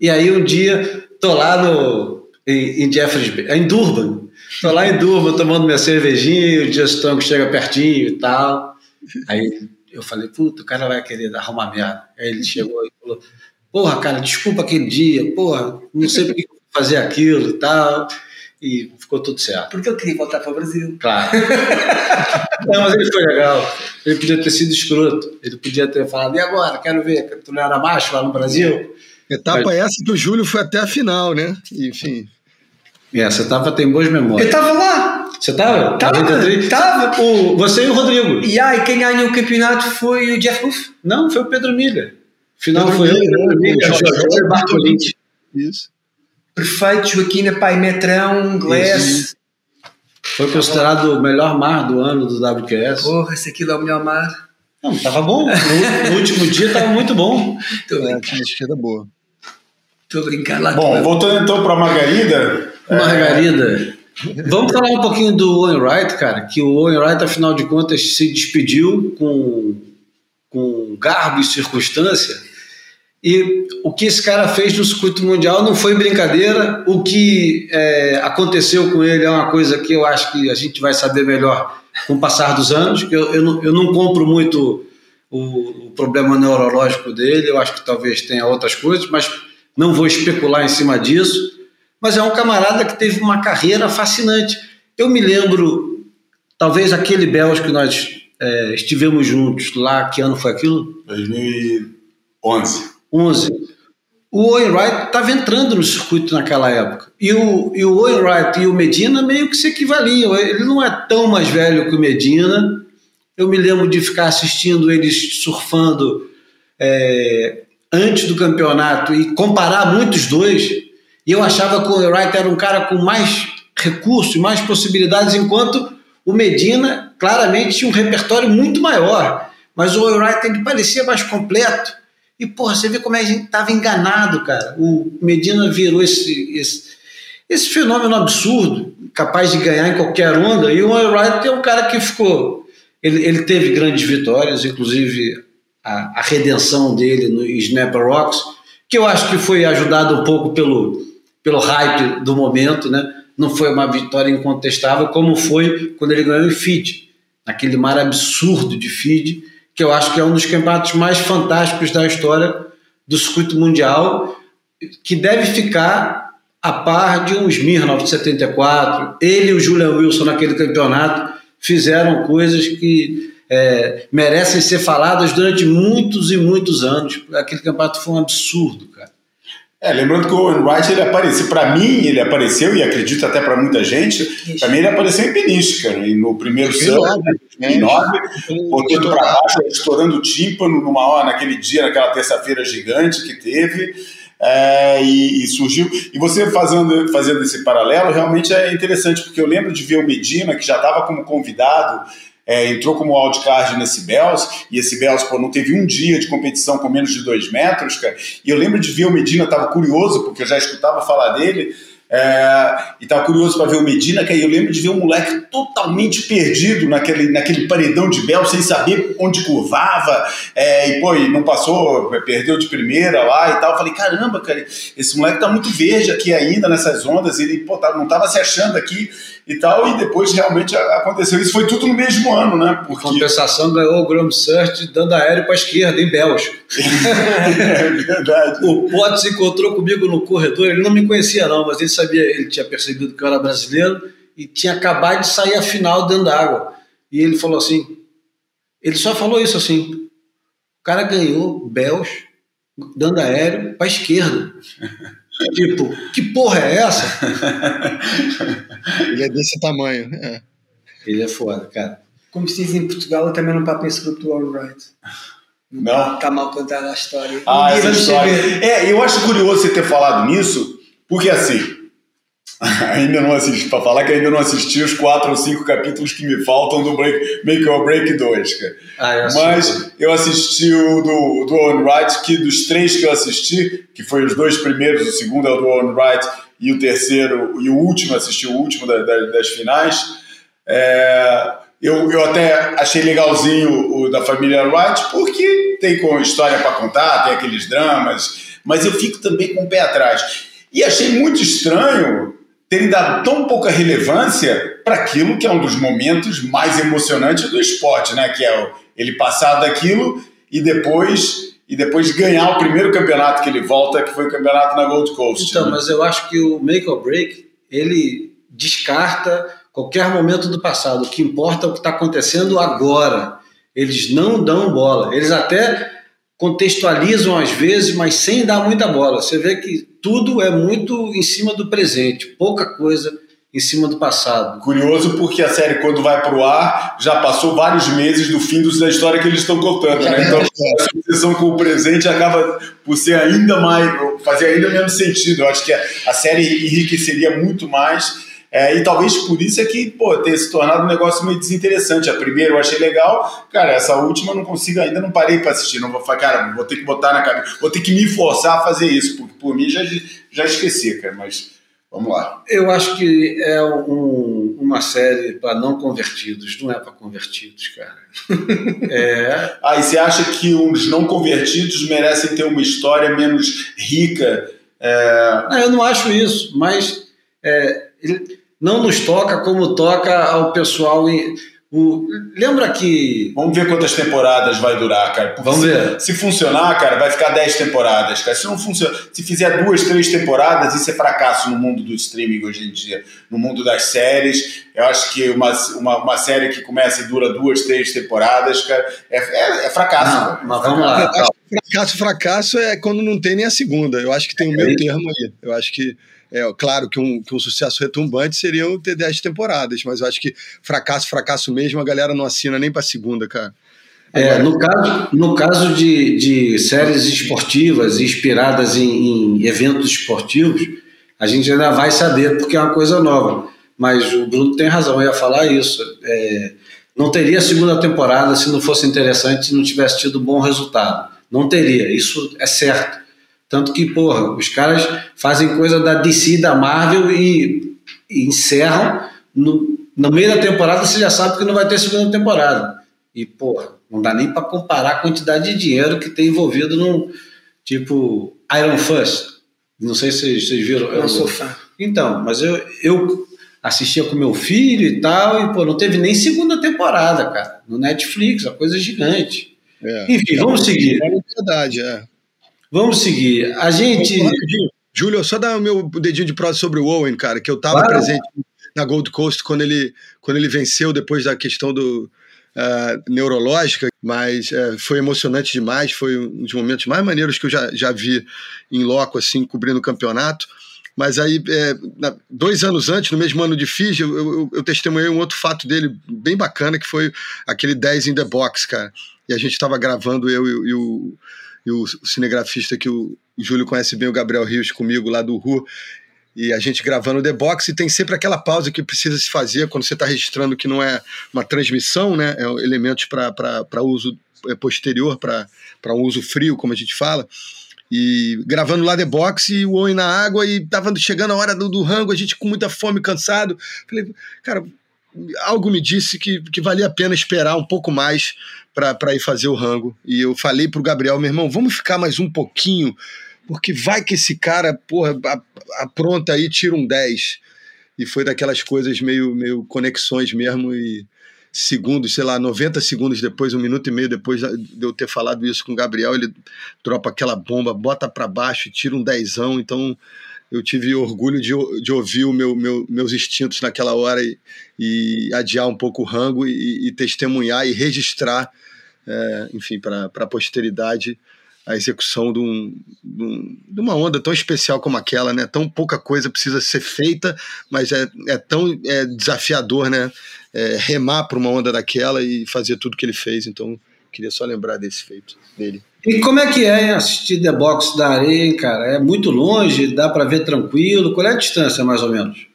E aí um dia, tô lá no, em, em Jeffreys, em Durban, tô lá em Durban tomando minha cervejinha, o Just Tango chega pertinho e tal. Aí eu falei, puta, o cara vai querer arrumar merda. Aí ele chegou e falou, porra, cara, desculpa aquele dia, porra, não sei por que eu aquilo e tal. E ficou tudo certo. Porque eu queria voltar para o Brasil. Claro. não, mas ele foi legal. Ele podia ter sido escroto. Ele podia ter falado, e agora? Quero ver, tu não era macho lá no Brasil? Etapa Mas- essa que o Júlio foi até a final, né? Enfim. E essa etapa tem boas Eu memórias. estava lá. Você estava? Tava, 93? tava. O, você e o Rodrigo. E aí, quem ganhou o campeonato foi o Jeff Ruff. Não, foi o Pedro Milha. Final Pedro foi eu, Milha, Pedro né? Milha, O Jorge Jorge Bartolini. Isso. Perfeito, Joaquim Pai Metrão, Glass. Foi considerado o melhor mar do ano do WQS. Porra, esse aquilo é o melhor mar. Não, tava bom. No, no último dia tava muito bom. Estou É, tinha esquerda boa. a brincar lá. Bom, voltando então para Margarida. Margarida. Vamos falar um pouquinho do Owen Wright, cara, que o Owen Wright, afinal de contas, se despediu com, com garbo e circunstância. E o que esse cara fez no circuito mundial não foi brincadeira. O que é, aconteceu com ele é uma coisa que eu acho que a gente vai saber melhor com o passar dos anos. Eu, eu, não, eu não compro muito o, o problema neurológico dele, eu acho que talvez tenha outras coisas, mas não vou especular em cima disso. Mas é um camarada que teve uma carreira fascinante. Eu me lembro, talvez aquele Bells que nós é, estivemos juntos lá, que ano foi aquilo? 2011. 11. O Owen Wright estava entrando no circuito naquela época. E o, e o Owen Wright e o Medina meio que se equivaliam. Ele não é tão mais velho que o Medina. Eu me lembro de ficar assistindo eles surfando é, antes do campeonato e comparar muitos dois. E eu achava que o Owen Wright era um cara com mais recursos, mais possibilidades, enquanto o Medina claramente tinha um repertório muito maior. Mas o Owen Wright ele parecia mais completo. E, porra, você vê como a gente estava enganado, cara. O Medina virou esse, esse, esse fenômeno absurdo, capaz de ganhar em qualquer onda. E o Wright é um cara que ficou. Ele, ele teve grandes vitórias, inclusive a, a redenção dele no Snapper Rocks, que eu acho que foi ajudado um pouco pelo, pelo hype do momento, né? Não foi uma vitória incontestável, como foi quando ele ganhou em Fiji, naquele mar absurdo de Fiji, que eu acho que é um dos campeonatos mais fantásticos da história do circuito mundial, que deve ficar a par de um Smirnoff de 74. Ele e o Julian Wilson naquele campeonato fizeram coisas que é, merecem ser faladas durante muitos e muitos anos. Aquele campeonato foi um absurdo, cara. É, lembrando que o Owen Wright ele apareceu, para mim ele apareceu e acredito até para muita gente, para mim ele apareceu em cara, e no primeiro surf, 2009, botando para baixo, estourando o tímpano numa hora, naquele dia, naquela terça-feira gigante que teve. É, e, e, surgiu. E você fazendo, fazendo esse paralelo realmente é interessante, porque eu lembro de ver o Medina, que já estava como convidado, é, entrou como wildcard nesse Bells, e esse Bells pô, não teve um dia de competição com menos de dois metros, cara. E eu lembro de ver o Medina, estava curioso, porque eu já escutava falar dele. É, e estava curioso para ver o Medina, que aí eu lembro de ver um moleque totalmente perdido naquele, naquele paredão de Bel, sem saber onde curvava, é, e pô, e não passou, perdeu de primeira lá e tal. Eu falei, caramba, cara, esse moleque tá muito verde aqui ainda nessas ondas, ele pô, tá, não tava se achando aqui e tal, e depois realmente aconteceu. Isso foi tudo no mesmo ano, né? Porque... Compensação ganhou o Graham Search dando aéreo para a esquerda, em Bélgica. é verdade. O Potts encontrou comigo no corredor, ele não me conhecia não, mas ele sabia, ele tinha percebido que eu era brasileiro e tinha acabado de sair a final dentro d'água. E ele falou assim, ele só falou isso assim, o cara ganhou Bélgica dando aéreo para a esquerda. Tipo, que porra é essa? Ele é desse tamanho. É. Ele é foda, cara. Como se diz em Portugal, eu também não papo esse grupo do All Right. Não? Está mal contada a história. Ah, um essa história. É, eu acho curioso você ter falado nisso, porque assim, ainda não assisti, para falar que ainda não assisti os quatro ou cinco capítulos que me faltam do Break, Make or Break 2, cara. Ah, eu Mas eu assisti o do, do Owen Wright, que dos três que eu assisti, que foi os dois primeiros, o segundo é o do Owen Wright e o terceiro, e o último, assisti o último da, da, das finais. É, eu, eu até achei legalzinho o da família Wright, porque tem com história para contar, tem aqueles dramas, mas eu fico também com o pé atrás. E achei muito estranho terem dado tão pouca relevância para aquilo que é um dos momentos mais emocionantes do esporte, né? Que é ele passar daquilo e depois e depois ganhar o primeiro campeonato que ele volta, que foi o campeonato na Gold Coast. Então, né? mas eu acho que o make or break ele descarta qualquer momento do passado. O que importa é o que está acontecendo agora. Eles não dão bola. Eles até contextualizam às vezes, mas sem dar muita bola. Você vê que tudo é muito em cima do presente, pouca coisa em cima do passado. Curioso porque a série, quando vai pro ar, já passou vários meses do fim da história que eles estão contando, né? Então, a sucessão com o presente acaba por ser ainda mais, fazer ainda menos sentido. Eu acho que a série enriqueceria muito mais. É, e talvez por isso é que, pô, tenha se tornado um negócio meio desinteressante. A primeira eu achei legal, cara, essa última eu não consigo, ainda não parei para assistir. Não vou falar, cara, vou ter que botar na cabeça, vou ter que me forçar a fazer isso, porque por mim já, já esqueci, cara, mas Vamos lá. Eu acho que é um, uma série para não convertidos, não é para convertidos, cara. é. Ah, e você acha que os não convertidos merecem ter uma história menos rica? É... Não, eu não acho isso, mas é, não nos toca como toca ao pessoal. Em, o, lembra que. Vamos ver quantas temporadas vai durar, cara. Porque Vamos se, ver. Se funcionar, cara, vai ficar 10 temporadas, cara. Se não funciona, se fizer duas, três temporadas, isso é fracasso no mundo do streaming hoje em dia, no mundo das séries. Eu acho que uma, uma, uma série que começa e dura duas, três temporadas, cara, é, é, é fracasso. Não, cara. Mas vamos lá. Fracasso, fracasso é quando não tem nem a segunda. Eu acho que tem o meu termo aí. Eu acho que é, claro que um, que um sucesso retumbante seria ter 10 temporadas, mas eu acho que fracasso, fracasso mesmo, a galera não assina nem para segunda, cara. É, no caso, no caso de, de séries esportivas inspiradas em, em, eventos esportivos, a gente ainda vai saber porque é uma coisa nova. Mas o Bruno tem razão, eu ia falar isso. É, não teria segunda temporada se não fosse interessante, se não tivesse tido bom resultado. Não teria, isso é certo. Tanto que, porra, os caras fazem coisa da DC, da Marvel e, e encerram. No, no meio da temporada você já sabe que não vai ter segunda temporada. E, porra, não dá nem para comparar a quantidade de dinheiro que tem envolvido num tipo Iron Fist. Não sei se vocês, vocês viram. Eu sou fã. Então, mas eu, eu assistia com meu filho e tal, e, pô, não teve nem segunda temporada, cara. No Netflix, a coisa gigante. É. Enfim, vamos seguir. É verdade, é. Vamos seguir. A gente. Júlio, só dar o meu dedinho de prosa sobre o Owen, cara, que eu estava Claro. presente na Gold Coast quando ele, quando ele venceu depois da questão do ah, neurológica, mas eh, foi emocionante demais, foi um dos momentos mais maneiros que eu já, já vi em loco, assim, cobrindo o campeonato. Mas aí, na- dois anos antes, no mesmo ano de Fiji, eu, eu, eu testemunhei um outro fato dele bem bacana, que foi aquele 10 in the box, cara. E a gente estava gravando, eu e, e o, e o cinegrafista que o Júlio conhece bem, o Gabriel Rios, comigo lá do RU, e a gente gravando o The Box, e tem sempre aquela pausa que precisa se fazer quando você está registrando que não é uma transmissão, né? É elementos para uso é, posterior, para um uso frio, como a gente fala. E gravando lá The Box e o Owen na água, e tava chegando a hora do, do rango, a gente com muita fome, cansado. Falei, cara, algo me disse que, que valia a pena esperar um pouco mais para ir fazer o rango. E eu falei pro Gabriel, meu irmão, vamos ficar mais um pouquinho, porque vai que esse cara, porra, apronta aí, tira um 10. E foi daquelas coisas meio, meio conexões mesmo, e segundos, sei lá, 90 segundos depois, um minuto e meio depois de eu ter falado isso com o Gabriel, ele dropa aquela bomba, bota para baixo, tira um dezão, então eu tive orgulho de, de ouvir o meu, meu- meus instintos naquela hora e, e adiar um pouco o rango e, e testemunhar e registrar, é, enfim, para a posteridade a execução de, um- de um- de uma onda tão especial como aquela, né? Tão pouca coisa precisa ser feita, mas é, é tão é, desafiador, né? É, remar para uma onda daquela e fazer tudo que ele fez. Então, queria só lembrar desse feito dele. E como é que é hein, assistir The Box da areia, hein, cara? É muito longe, dá para ver tranquilo? Qual é a distância, mais ou menos?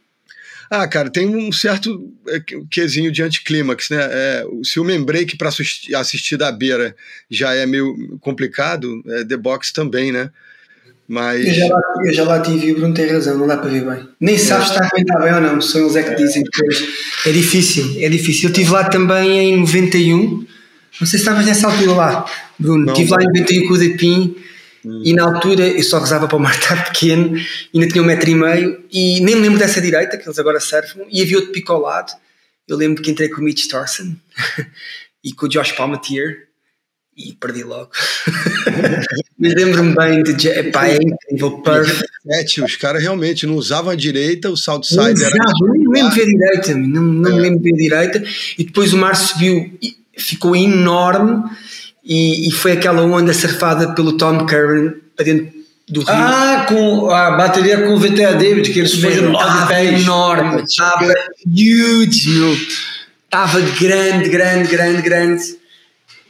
Ah, cara, tem um certo é, quesinho de anticlímax, né? É, se o membreak para assistir da beira já é meio complicado, é, The Box também, né? Mas. Eu já, lá, eu já lá tive e o Bruno tem razão, não dá para ver bem. Nem sabes se está a aguentar bem ou não, são eles é que dizem depois. É difícil, é difícil. Eu estive lá também em 91, não sei se estavas nessa altura lá, Bruno. Não, Estive lá em 91 com o Depim E na altura eu só rezava para o mar estar pequeno, ainda tinha um metro e meio, e nem me lembro dessa direita, que eles agora surfam, e havia outro pico ao lado. Eu lembro que entrei com o Mitch Thorson e com o Josh Palmatier e perdi logo. Mas lembro-me bem de. Epá, é incrível, perfect. Sete, os caras realmente não usavam a direita, o Não Southside era. usava, nem me lembro de ver direita, meu, não, não me lembro de ver direita. E depois o mar subiu, e ficou enorme, e, e foi aquela onda surfada pelo Tom Curran para dentro do rio. Ah, com a bateria com o VTA David, que eles foi de 9 Estava pés. enorme, estava huge, meu. Estava grande, grande, grande, grande.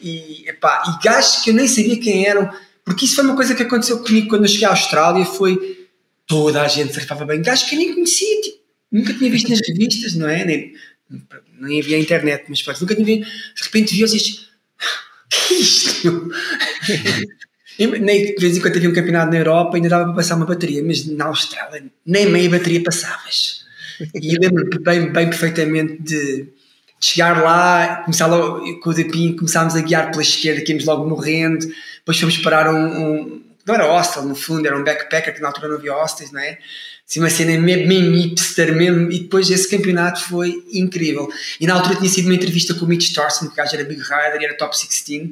E, epá, e gajos que eu nem sabia quem eram, porque isso foi uma coisa que aconteceu comigo quando eu cheguei à Austrália, foi toda a gente surfava bem, gajos que eu nem conhecia, tipo, nunca tinha visto nas revistas, não é? Nem, nem havia internet, mas pá, nunca tinha visto, de repente e disse, que é isto, nem, de vez em quando havia um campeonato na Europa ainda dava para passar uma bateria, mas na Austrália nem meia bateria passavas. E eu lembro bem, bem perfeitamente de, de chegar lá, começar logo com o Dapim, começámos a guiar pela esquerda, que íamos logo morrendo, depois fomos parar um, um- não era hostel no fundo, era um backpacker que na altura não havia hostels, não é? Assim, uma cena mesmo, mesmo hipster mesmo, e depois esse campeonato foi incrível. E na altura tinha sido uma entrevista com o Mitch Thorson, que o gajo era Big Rider e era top 16,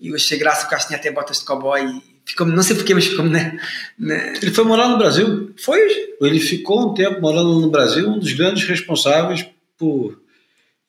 e eu achei graça, o gajo tinha até botas de cowboy, e ficou não sei porquê, mas ficou-me na, na- Ele foi morar no Brasil. Foi Ele ficou um tempo morando no Brasil, um dos grandes responsáveis por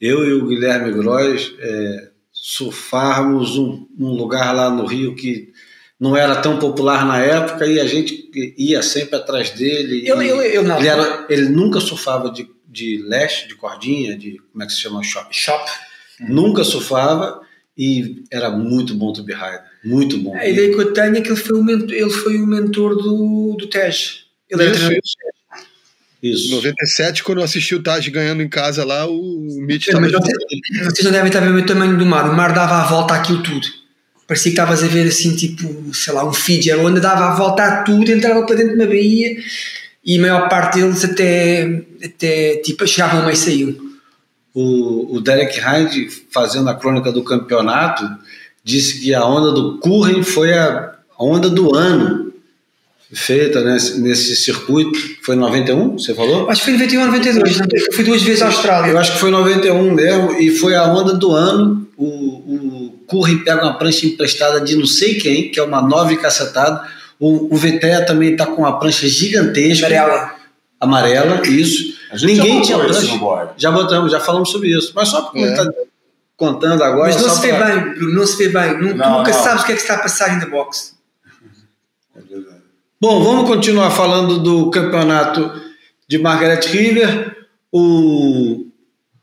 eu e o Guilherme Gross é, surfarmos um, um lugar lá no Rio que não era tão popular na época e a gente ia sempre atrás dele. Eu- E eu- eu não. ele, era- ele nunca surfava de, de leste, de cordinha, de como é que se chama? Shop. shop. Nunca surfava e era muito bom to be rider. Muito bom. A ideia que eu tenho é que ele foi o mentor, ele foi o mentor do, do Tej. Ele era Isso, treinador Isso. 97, quando eu assisti o Taj ganhando em casa lá, o Mitch estava. vocês, não devem estar ver o tamanho do mar. O mar dava a volta àquilo tudo. Parecia que estavas a ver assim, tipo, sei lá, um Fiji, onde dava a volta a tudo, entrava para dentro de uma baía e a maior parte deles até, até tipo, chegavam meio saíam. o, o Derek Hind, fazendo a crônica do campeonato, disse que a onda do Curren foi a onda do ano feita nesse, nesse circuito. Foi em 91, você falou? Acho que foi em 91 ou 92, não? Fui duas vezes à Austrália. Eu acho que foi em 91 mesmo, e foi a onda do ano. O, o Curry pega uma prancha emprestada de não sei quem, que é uma nove cacetada. O, o VTE também está com uma prancha gigantesca. Amarela. Amarela, isso. Ninguém tinha prancha. Já botamos, já falamos sobre isso. Mas só porque É. ele está contando agora. Mas não se vê pra- bem, Bruno, não se vê bem. Nunca, Não, nunca não. sabes o que é que está a passar in the box. Bom, vamos continuar falando do campeonato de Margaret River. O...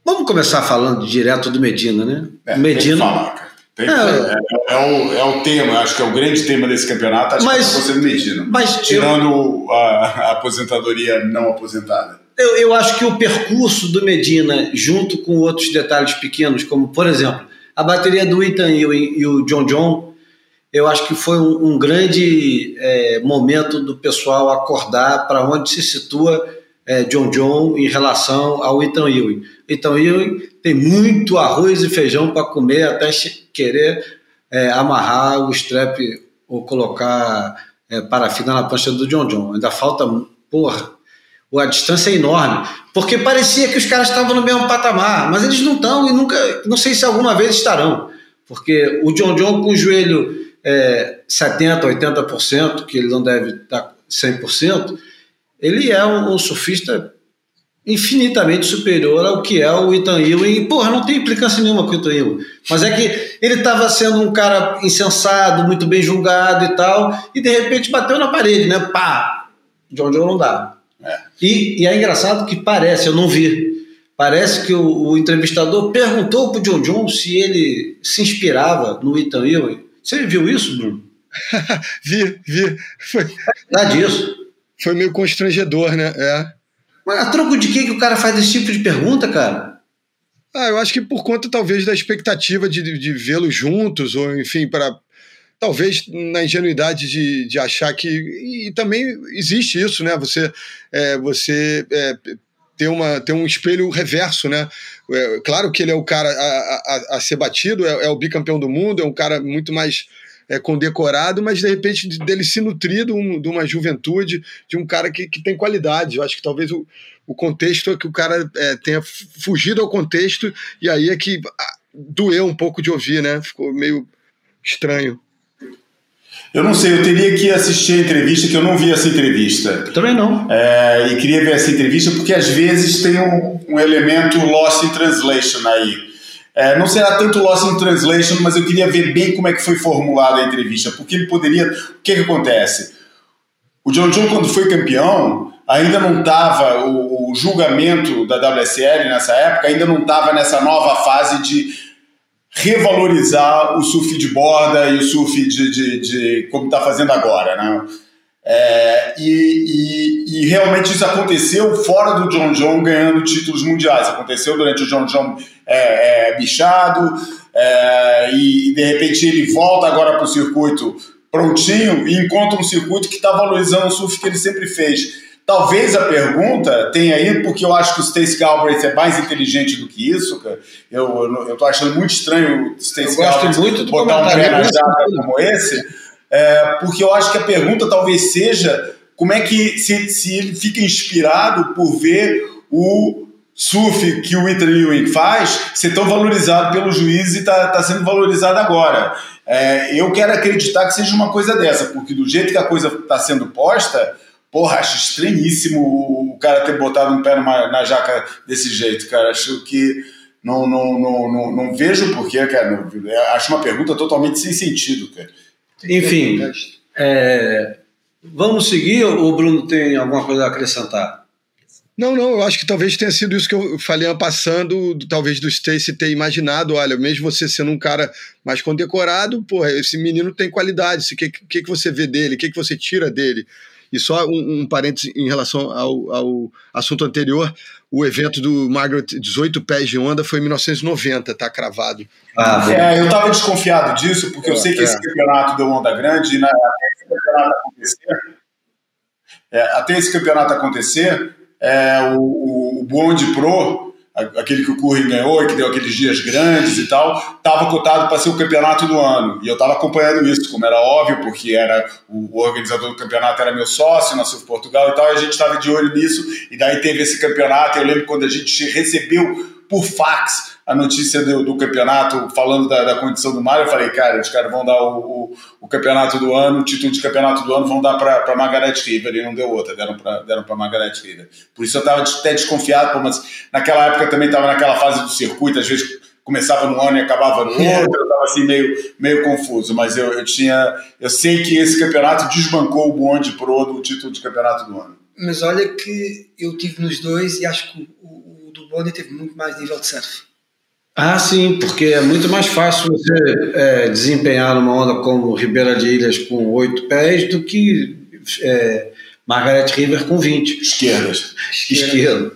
Vamos começar falando direto do Medina, né? É, Medina. Falar, que É. falar. É, é o, é o tema, acho que é o grande tema desse campeonato, acho Mas- que é você Medina. mas eu- Tirando a, a aposentadoria não aposentada. Eu, eu acho que o percurso do Medina, junto com outros detalhes pequenos, como, por exemplo, a bateria do Ethan Ewing e o John John, eu acho que foi um, um grande é, momento do pessoal acordar para onde se situa é, John John em relação ao Ethan Ewing. Ethan Ewing tem muito arroz e feijão para comer até querer é, amarrar o strap ou colocar é, parafina na prancha do John John. Ainda falta, porra, a distância é enorme, porque parecia que os caras estavam no mesmo patamar, mas eles não estão e nunca, não sei se alguma vez estarão, porque o John John com o joelho é, 70%, 80%, que ele não deve estar 100%, ele é um, um surfista infinitamente superior ao que é o Ethan Ewing, e porra, não tem implicância nenhuma com o Ethan Ewing, mas é que ele estava sendo um cara insensado, muito bem julgado e tal, e de repente bateu na parede, né, pá, John John não dá. E, e é engraçado que parece, eu não vi, parece que o, o entrevistador perguntou pro John John se ele se inspirava no Ethan Ewing. Você viu isso, Bruno? Vi, vi. Foi, disso. foi meio constrangedor, né? É. Mas a troco de que que o cara faz esse tipo de pergunta, cara? Ah, eu acho que por conta talvez da expectativa de, de vê-los juntos, ou enfim, para talvez na ingenuidade de, de achar que e também existe isso, né? Você é, você é, ter uma ter um espelho reverso, né? É, claro que ele é o cara a, a, a ser batido, é, é o bicampeão do mundo, é um cara muito mais é, condecorado, mas de repente dele se nutrir de, um, de, uma juventude, de um cara que, que tem qualidade. Eu acho que talvez o, o contexto é que o cara é, tenha fugido ao contexto, e aí é que doeu um pouco de ouvir, né? Ficou meio estranho. Eu não sei, eu teria que assistir a entrevista, que eu não vi essa entrevista. Também não. É, e queria ver essa entrevista, porque às vezes tem um, um elemento lost in translation aí. É, não será tanto lost in translation, mas eu queria ver bem como é que foi formulada a entrevista, porque ele poderia. O que, que acontece? O John John, quando foi campeão, ainda não estava. O, o julgamento da WSL nessa época ainda não estava nessa nova fase de revalorizar o surf de borda e o surf de, de, de como está fazendo agora, né? É, e, e, e, realmente isso aconteceu fora do John John ganhando títulos mundiais. Aconteceu durante o John John é, é, bichado, é, e de repente ele volta agora para o circuito prontinho e encontra um circuito que está valorizando o surf que ele sempre fez. Talvez a pergunta tenha aí, porque eu acho que o Stacy Galbraith é mais inteligente do que isso, cara. Eu, eu, eu tô achando muito estranho o Stacy Galbraith muito botar um pé na como esse, é, porque eu acho que a pergunta talvez seja como é que se, se ele fica inspirado por ver o surf que o Ethan Ewing faz ser tão valorizado pelo juiz e está tá sendo valorizado agora. É, eu quero acreditar que seja uma coisa dessa, porque do jeito que a coisa está sendo posta, Porra, acho estranhíssimo o cara ter botado um pé numa, na jaca desse jeito, cara. Acho que não, não, não, não, não vejo porquê, cara. acho uma pergunta totalmente sem sentido, cara. Enfim, é, vamos seguir ou o Bruno tem alguma coisa a acrescentar? Não, não, eu acho que talvez tenha sido isso que eu falei passando, talvez do Stacy ter imaginado, olha, mesmo você sendo um cara mais condecorado, porra, esse menino tem qualidade, o que, que, que você vê dele, o que, que você tira dele? E só um, um parênteses em relação ao, ao, assunto anterior: o evento do Margaret 18 Pés de Onda foi em 1990, tá cravado. Ah, é, eu estava desconfiado disso, porque é, eu sei que é. esse campeonato deu onda grande, e né, até esse campeonato acontecer, é, até esse campeonato acontecer, é, o, o Bonde Pro aquele que o Curry ganhou e que deu aqueles dias grandes e tal, estava cotado para ser o campeonato do ano. E eu estava acompanhando isso, como era óbvio, porque era o, organizador do campeonato era meu sócio, na Surf Portugal e tal, e a gente estava de olho nisso. E daí teve esse campeonato. Eu lembro quando a gente recebeu por fax a notícia do, do campeonato, falando da, da, condição do mar, eu falei, cara, os caras vão dar o, o, o, campeonato do ano, o título de campeonato do ano, vão dar para Margaret River, e não deu outra, deram para deram Margaret River. Por isso eu estava até desconfiado, pô, mas naquela época também estava naquela fase do circuito, às vezes começava no ano e acabava no outro, eu estava assim meio, meio confuso, mas eu, eu tinha, eu sei que esse campeonato desbancou o bonde pro título de campeonato do ano. Mas olha que eu tive nos dois e acho que o Bonnie teve muito mais nível de surf. Ah, sim, porque é muito mais fácil você é, desempenhar numa onda como Ribeira de Ilhas com oito pés do que é, Margaret River com 20. Esquerdas. Esquerda.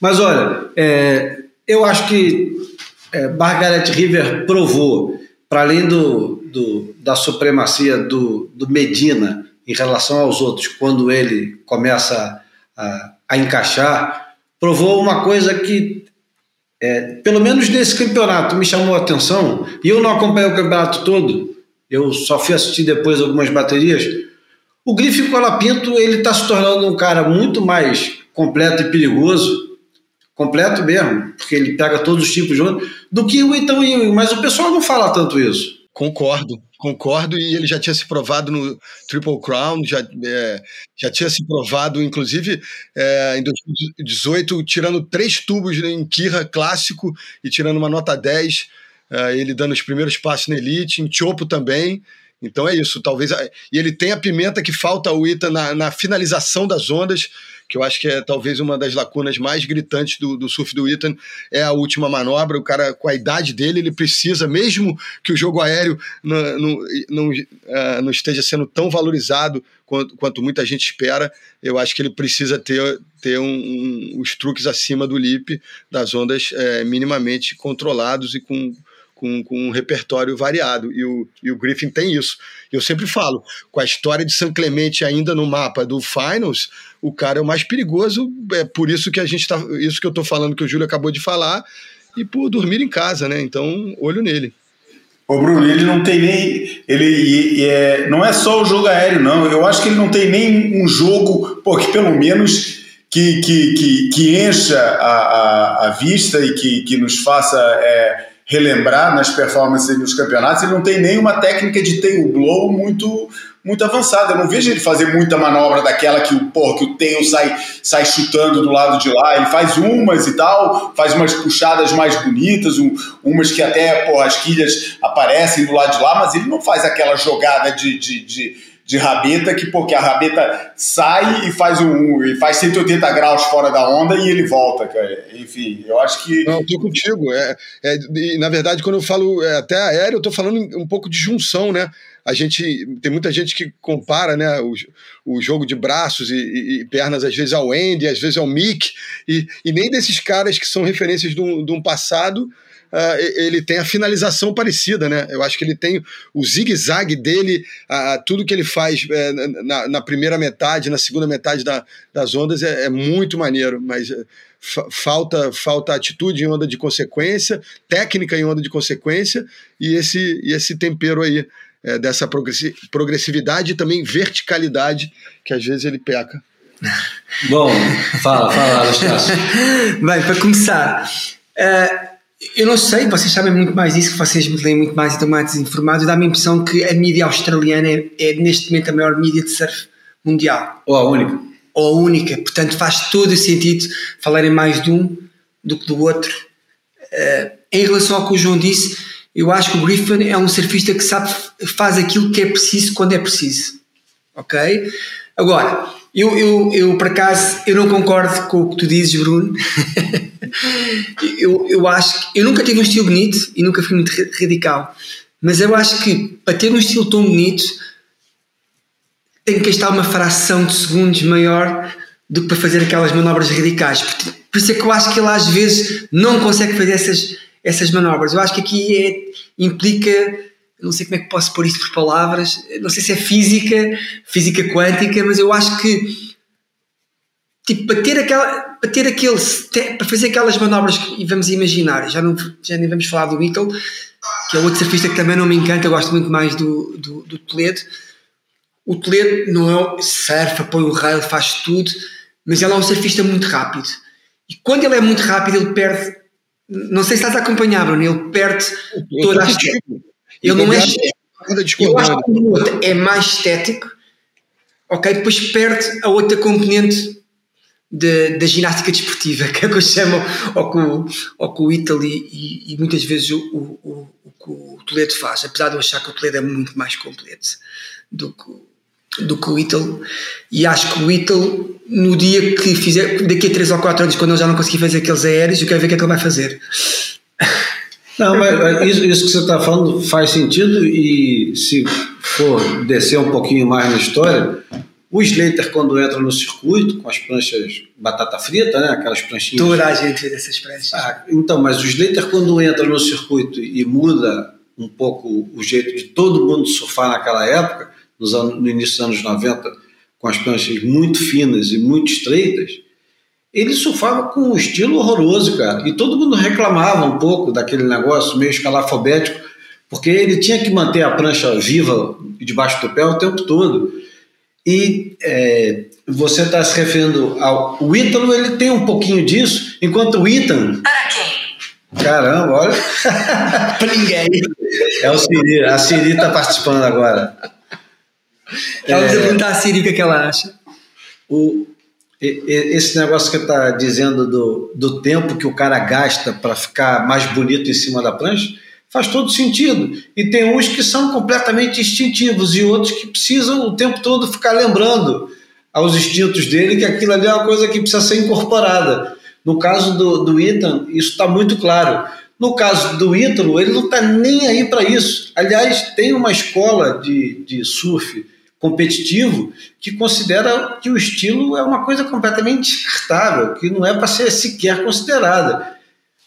Mas olha, é, eu acho que é, Margaret River provou, para além do, do, da supremacia do, do Medina em relação aos outros, quando ele começa a, a encaixar, provou uma coisa que, é, pelo menos nesse campeonato, me chamou a atenção, e eu não acompanhei o campeonato todo, eu só fui assistir depois algumas baterias. O Griffin Colapinto ele está se tornando um cara muito mais completo e perigoso, completo mesmo, porque ele pega todos os tipos de onda, do que o Ethan Ewing, mas o pessoal não fala tanto isso. Concordo, concordo, e ele já tinha se provado no Triple Crown, já, é, já tinha se provado, inclusive, é, em 2018, tirando três tubos em Kira clássico e tirando uma nota 10, é, ele dando os primeiros passos na Elite, em Chopo também. Então é isso, talvez. E ele tem a pimenta que falta ao Ita na, na finalização das ondas que eu acho que é talvez uma das lacunas mais gritantes do, do surf do Ethan, é a última manobra. O cara, com a idade dele, ele precisa, mesmo que o jogo aéreo não, não, não, uh, não esteja sendo tão valorizado quanto, quanto, muita gente espera, eu acho que ele precisa ter, ter um, um, os truques acima do lip, das ondas é, minimamente controlados e com com, com um repertório variado. E o, e o Griffin tem isso. Eu sempre falo, com a história de San Clemente ainda no mapa do Finals, o cara é o mais perigoso. É por isso que a gente tá. Isso que eu tô falando que o Júlio acabou de falar, e por dormir em casa, né? Então, olho nele. O Bruno, ele não tem nem. Ele é, não é só o jogo aéreo, não. Eu acho que ele não tem nem um jogo, pô, que pelo menos que, que, que, que encha a, a, a vista e que, que nos faça é, relembrar nas performances nos campeonatos. Ele não tem nenhuma técnica de tail blow muito, muito avançada. Eu não vejo ele fazer muita manobra daquela que o, pô, que o tail sai, sai chutando do lado de lá. Ele faz umas e tal, faz umas puxadas mais bonitas, um, umas que até pô, as quilhas aparecem do lado de lá, mas ele não faz aquela jogada de, de, de, de rabeta que, pô, que a rabeta sai e faz um e faz 180 graus fora da onda e ele volta, cara. Enfim, eu acho que Não, eu tô contigo. É, é, na verdade, quando eu falo é, até aéreo, eu tô falando um pouco de junção, né? A gente tem muita gente que compara, né, o, o jogo de braços e, e- e pernas às vezes ao Andy, às vezes ao Mick, e, e nem desses caras que são referências de um, passado, e- ele tem a finalização parecida, né? Eu acho que ele tem o zigue-zague dele, ah, tudo que ele faz é, na, na primeira metade, na segunda metade da- das ondas é, é muito maneiro, mas é, fa- falta falta atitude em onda de consequência, técnica em onda de consequência e esse e esse tempero aí é, dessa progressi- progressividade e também verticalidade que às vezes ele peca. Bom, fala, fala, Anastácio. Bem, para começar, eh, eu não sei, vocês sabem muito mais disso, vocês me leem muito mais e estão mais informados. Dá-me a impressão que a mídia australiana é, é, neste momento a maior mídia de surf mundial, Ou a única. ou a única. Portanto, faz todo o sentido falarem mais de um do que do outro. Eh, em relação ao que o João disse, eu acho que o Griffin é um surfista que sabe faz aquilo que é preciso quando é preciso. Ok? Agora, eu, eu, eu por acaso eu não concordo com o que tu dizes, Bruno. eu, eu acho que eu nunca tive um estilo bonito e nunca fui muito ra- radical. Mas eu acho que para ter um estilo tão bonito tem que gastar uma fração de segundos maior do que para fazer aquelas manobras radicais. Por isso é que eu acho que ele às vezes não consegue fazer essas, essas manobras. Eu acho que aqui é, implica, não sei como é que posso pôr isto por palavras, não sei se é física, física quântica, mas eu acho que tipo, para ter, aquela, para ter aquele, para fazer aquelas manobras que vamos imaginar, já, não, já nem vamos falar do Beatle, que é outro surfista que também não me encanta, eu gosto muito mais do, do, do Toledo. O Toledo não é surfa, põe o rail, faz tudo, mas ele é um surfista muito rápido. E quando ele é muito rápido, ele perde. Não sei se estás a acompanhar, Bruno, ele perde toda a estética. Ele não é estético. Eu acho que o outro é mais estético, ok? Depois perde a outra componente de- da ginástica desportiva, que é o que eu chamo, ou que o, ou que o Italy e, e muitas vezes o, o, o, o que o Toledo faz, apesar de eu achar que o Toledo é muito mais completo do que, o- do que o Ítalo, e acho que o Ítalo, no dia que fizer, daqui a 3 ou 4 anos, quando ele já não conseguir fazer aqueles aéreos, eu quero ver o que é que ele vai fazer. Não, mas isso, isso que você está falando faz sentido e se for descer um pouquinho mais na história, o Slater quando entra no circuito com as pranchas batata frita, né, aquelas pranchinhas Toda a gente fez essas pranchas. Ah, então, mas o Slater, quando entra no circuito e muda um pouco o jeito de todo mundo surfar naquela época, nos anos, no início dos anos 90, com as pranchas muito finas e muito estreitas, ele surfava com um estilo horroroso, cara. E todo mundo reclamava um pouco daquele negócio meio escalafobético, porque ele tinha que manter a prancha viva debaixo do pé o tempo todo. E é, você está se referindo ao o Ítalo, ele tem um pouquinho disso, enquanto o Ethan. Para quem? Caramba, olha. Para ninguém. É o Siri, a Siri está participando agora. Vamos a perguntar à Siri o que é que ela acha. O, esse negócio que está dizendo do, do tempo que o cara gasta para ficar mais bonito em cima da prancha faz todo sentido. E tem uns que são completamente instintivos e outros que precisam o tempo todo ficar lembrando aos instintos dele que aquilo ali é uma coisa que precisa ser incorporada. No caso do, do Ethan, isso está muito claro. No caso do Ítalo, ele não está nem aí para isso. Aliás, tem uma escola de, de surf competitivo que considera que o estilo é uma coisa completamente descartável, que não é para ser sequer considerada.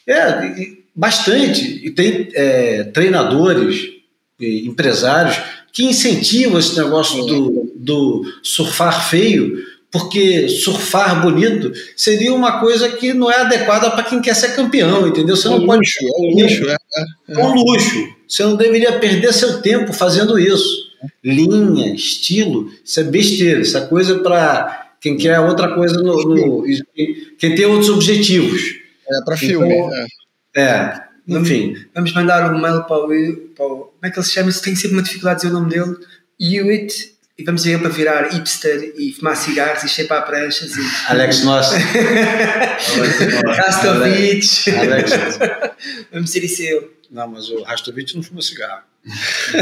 É, bastante. E tem é, treinadores, e empresários que incentivam esse negócio do, do surfar feio, porque surfar bonito seria uma coisa que não é adequada para quem quer ser campeão, entendeu? Você É não um pode luxo, é um luxo. É, é. é um luxo. Você não deveria perder seu tempo fazendo isso. Linha, estilo, isso é besteira. Isso é coisa para quem quer outra coisa no, no- quem tem outros objetivos. É para filme. Então, é. É, enfim. Vamos mandar um mail para o, para o- Como é que ele se chama? Se tem sempre uma dificuldade de dizer o nome dele. Hewitt. E vamos dizer ele para virar hipster e fumar cigarros e chapar pranchas. E... Alex Nossa. Rastovich. Alex. vamos dizer isso ele. Não, mas o Rastovich não fuma cigarro.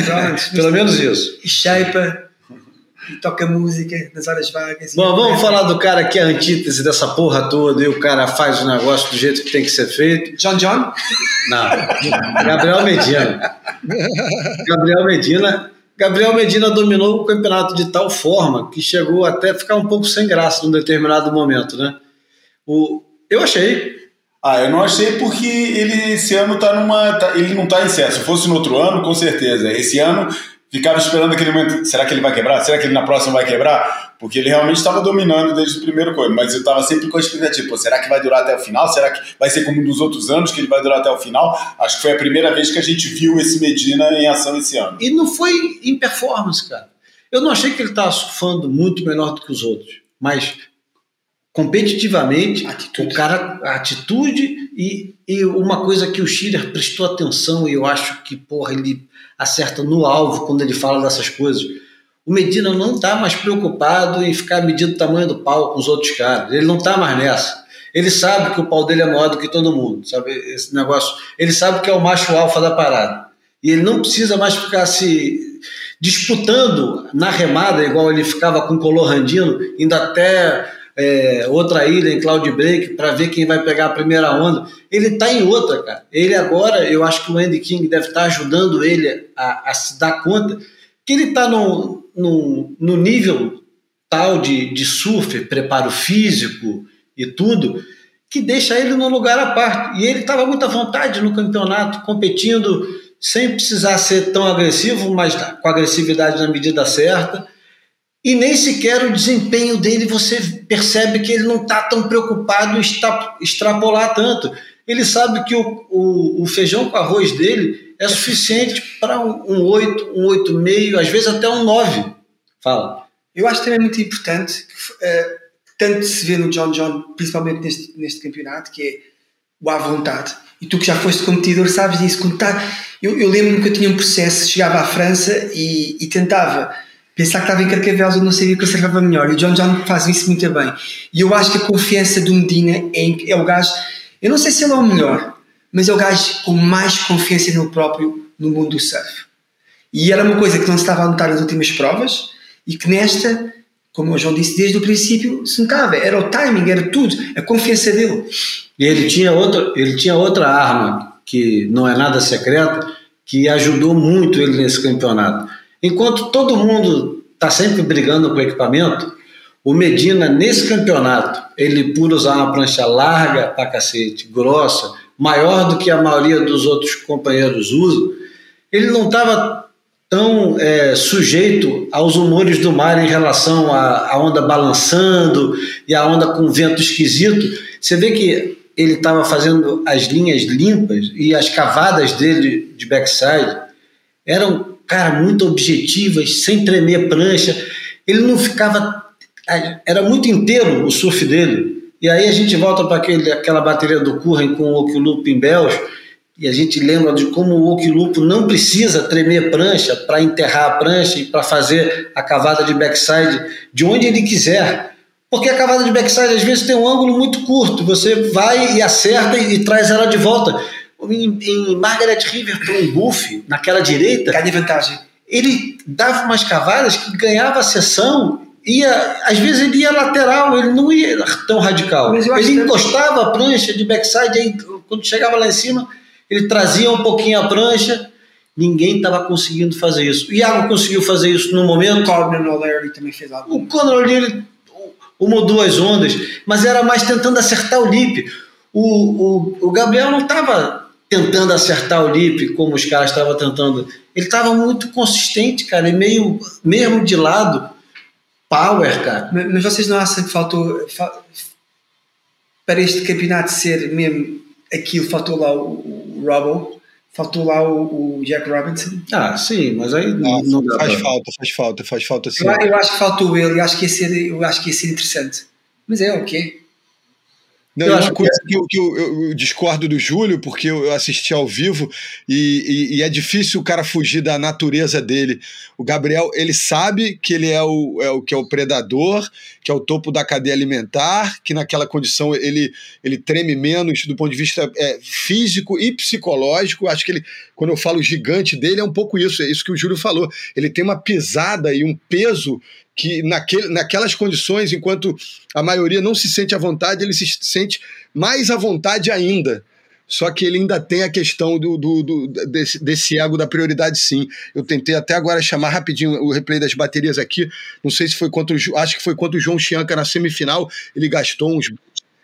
Pronto. Pelo menos isso. E shape. E toca música nas horas vagas. Bom, vamos falar do cara que é a antítese dessa porra toda e o cara faz o negócio do jeito que tem que ser feito. John John? Não. Gabriel Medina. Gabriel Medina. Gabriel Medina dominou o campeonato de tal forma que chegou até a ficar um pouco sem graça num determinado momento, né? O, eu achei. Ah, eu não achei porque ele esse ano tá numa. tá- ele não tá em sério. Se fosse no outro ano, com certeza. Esse ano ficava esperando aquele momento. Será que ele vai quebrar? Será que ele na próxima vai quebrar? Porque ele realmente estava dominando desde o primeiro coisa. Mas eu estava sempre com a expectativa: pô, será que vai durar até o final? Será que vai ser como nos outros anos que ele vai durar até o final? Acho que foi a primeira vez que a gente viu esse Medina em ação esse ano. E não foi em performance, cara. Eu não achei que ele estava surfando muito melhor do que os outros. Mas competitivamente, o cara, a atitude e, e uma coisa que o Schiller prestou atenção e eu acho que, porra, ele acerta no alvo quando ele fala dessas coisas. O Medina não está mais preocupado em ficar medindo o tamanho do pau com os outros caras. Ele não está mais nessa. Ele sabe que o pau dele é maior do que todo mundo, sabe? Esse negócio. Ele sabe que é o macho alfa da parada. E ele não precisa mais ficar se disputando na remada, igual ele ficava com o Color Randino, indo até é, outra ilha em Cloud Break para ver quem vai pegar a primeira onda. Ele está em outra, cara. Ele agora, eu acho que o Andy King deve estar ajudando ele a, a se dar conta que ele está no, no, no nível tal de, de surf, preparo físico e tudo, que deixa ele num lugar à parte. E ele estava muito à vontade no campeonato, competindo sem precisar ser tão agressivo, mas com agressividade na medida certa. E nem sequer o desempenho dele você percebe que ele não está tão preocupado em extra- extrapolar tanto. Ele sabe que o, o, o feijão com arroz dele é suficiente para um, um 8, um 8,5, às vezes até um 9. Fala. Eu acho também muito importante, que, eh, tanto se vê no John John, principalmente neste, neste campeonato, que é o à vontade. E tu que já foste competidor sabes disso. Tá, eu, eu lembro-me que eu tinha um processo, chegava à França e, e tentava pensar que estava em Carcavelos, eu não sabia que eu acertava melhor. E o John John faz isso muito bem. E eu acho que a confiança do Medina é, é o gajo, eu não sei se ele é o melhor, mas é o gajo com mais confiança nele próprio no mundo do surf. E era uma coisa que não se estava a notar nas últimas provas e que nesta, como o João disse desde o princípio, se notava. Era o timing, era tudo, a confiança dele. E ele tinha outra, ele tinha outra arma que não é nada secreta, que ajudou muito ele nesse campeonato. Enquanto todo mundo está sempre brigando com o equipamento, o Medina nesse campeonato, ele por usar uma prancha larga pra cacete, grossa, maior do que a maioria dos outros companheiros usam, ele não estava tão é, sujeito aos humores do mar em relação à, à onda balançando e a onda com vento esquisito. Você vê que ele estava fazendo as linhas limpas e as cavadas dele de backside eram, cara, muito objetivas, sem tremer prancha. Ele não ficava. Era muito inteiro o surf dele. E aí a gente volta para aquela bateria do Curren com o Okilupo em Bells e a gente lembra de como o Okilupo não precisa tremer prancha para enterrar a prancha e para fazer a cavada de backside de onde ele quiser. Porque a cavada de backside às vezes tem um ângulo muito curto, você vai e acerta e, e traz ela de volta. Em, em Margaret River para um buff, naquela direita, Ganha vantagem. ele dava umas cavadas que ganhava a sessão, ia, às vezes ele ia lateral, ele não ia tão radical. Ele que- encostava a prancha de backside, aí quando chegava lá em cima, ele trazia um pouquinho a prancha, ninguém estava conseguindo fazer isso. O Iago conseguiu fazer isso no momento, Corbin O'Leary também fez algo. o Conor ele uma ou duas ondas, mas era mais tentando acertar o lip. O, o, o Gabriel não estava tentando acertar o lip como os caras estavam tentando. Ele estava muito consistente, cara, e meio mesmo de lado, power, cara. Mas, mas vocês não acham que faltou. fa- para este campeonato ser mesmo aquilo, faltou lá o, o Robbo, faltou lá o, o Jack Robinson. Ah, sim, mas aí não, não dá Faz falta, faz falta, faz falta sim. Eu, eu acho que faltou ele, eu acho que ia ser, eu acho que ia ser interessante. Mas é o quê? Não, Eu acho uma coisa que, eu, que eu- eu- eu discordo do Júlio, porque eu, eu assisti ao vivo e, e- e é difícil o cara fugir da natureza dele. O Gabriel, ele sabe que ele é o, é o que é o predador, que é o topo da cadeia alimentar, que naquela condição ele, ele treme menos do ponto de vista é, físico e psicológico. Acho que ele, quando eu falo gigante dele, é um pouco isso, é isso que o Júlio falou. Ele tem uma pisada e um peso que naquele, naquelas condições, enquanto a maioria não se sente à vontade, ele se sente mais à vontade ainda. Só que ele ainda tem a questão do, do- do- desse, desse ego da prioridade, sim. Eu tentei até agora chamar rapidinho o replay das baterias aqui. Não sei se foi contra o. Acho que foi contra o João Chianca na semifinal. Ele gastou uns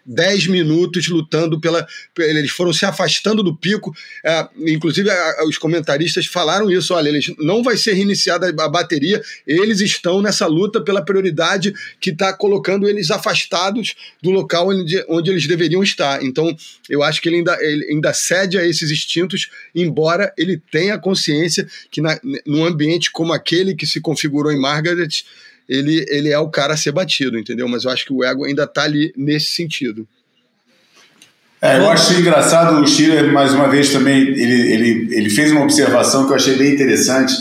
10 minutos lutando pela. Eles foram se afastando do pico. É, inclusive, a- os comentaristas falaram isso: olha, eles não vai ser reiniciada a bateria, eles estão nessa luta pela prioridade que está colocando eles afastados do local onde, onde eles deveriam estar. Então, eu acho que ele ainda, ele ainda cede a esses instintos, embora ele tenha consciência que na, num ambiente como aquele que se configurou em Margaret, ele, ele é o cara a ser batido, entendeu? Mas eu acho que o ego ainda está ali nesse sentido. É, eu acho engraçado o Schiller, mais uma vez, também, ele, ele, ele fez uma observação que eu achei bem interessante,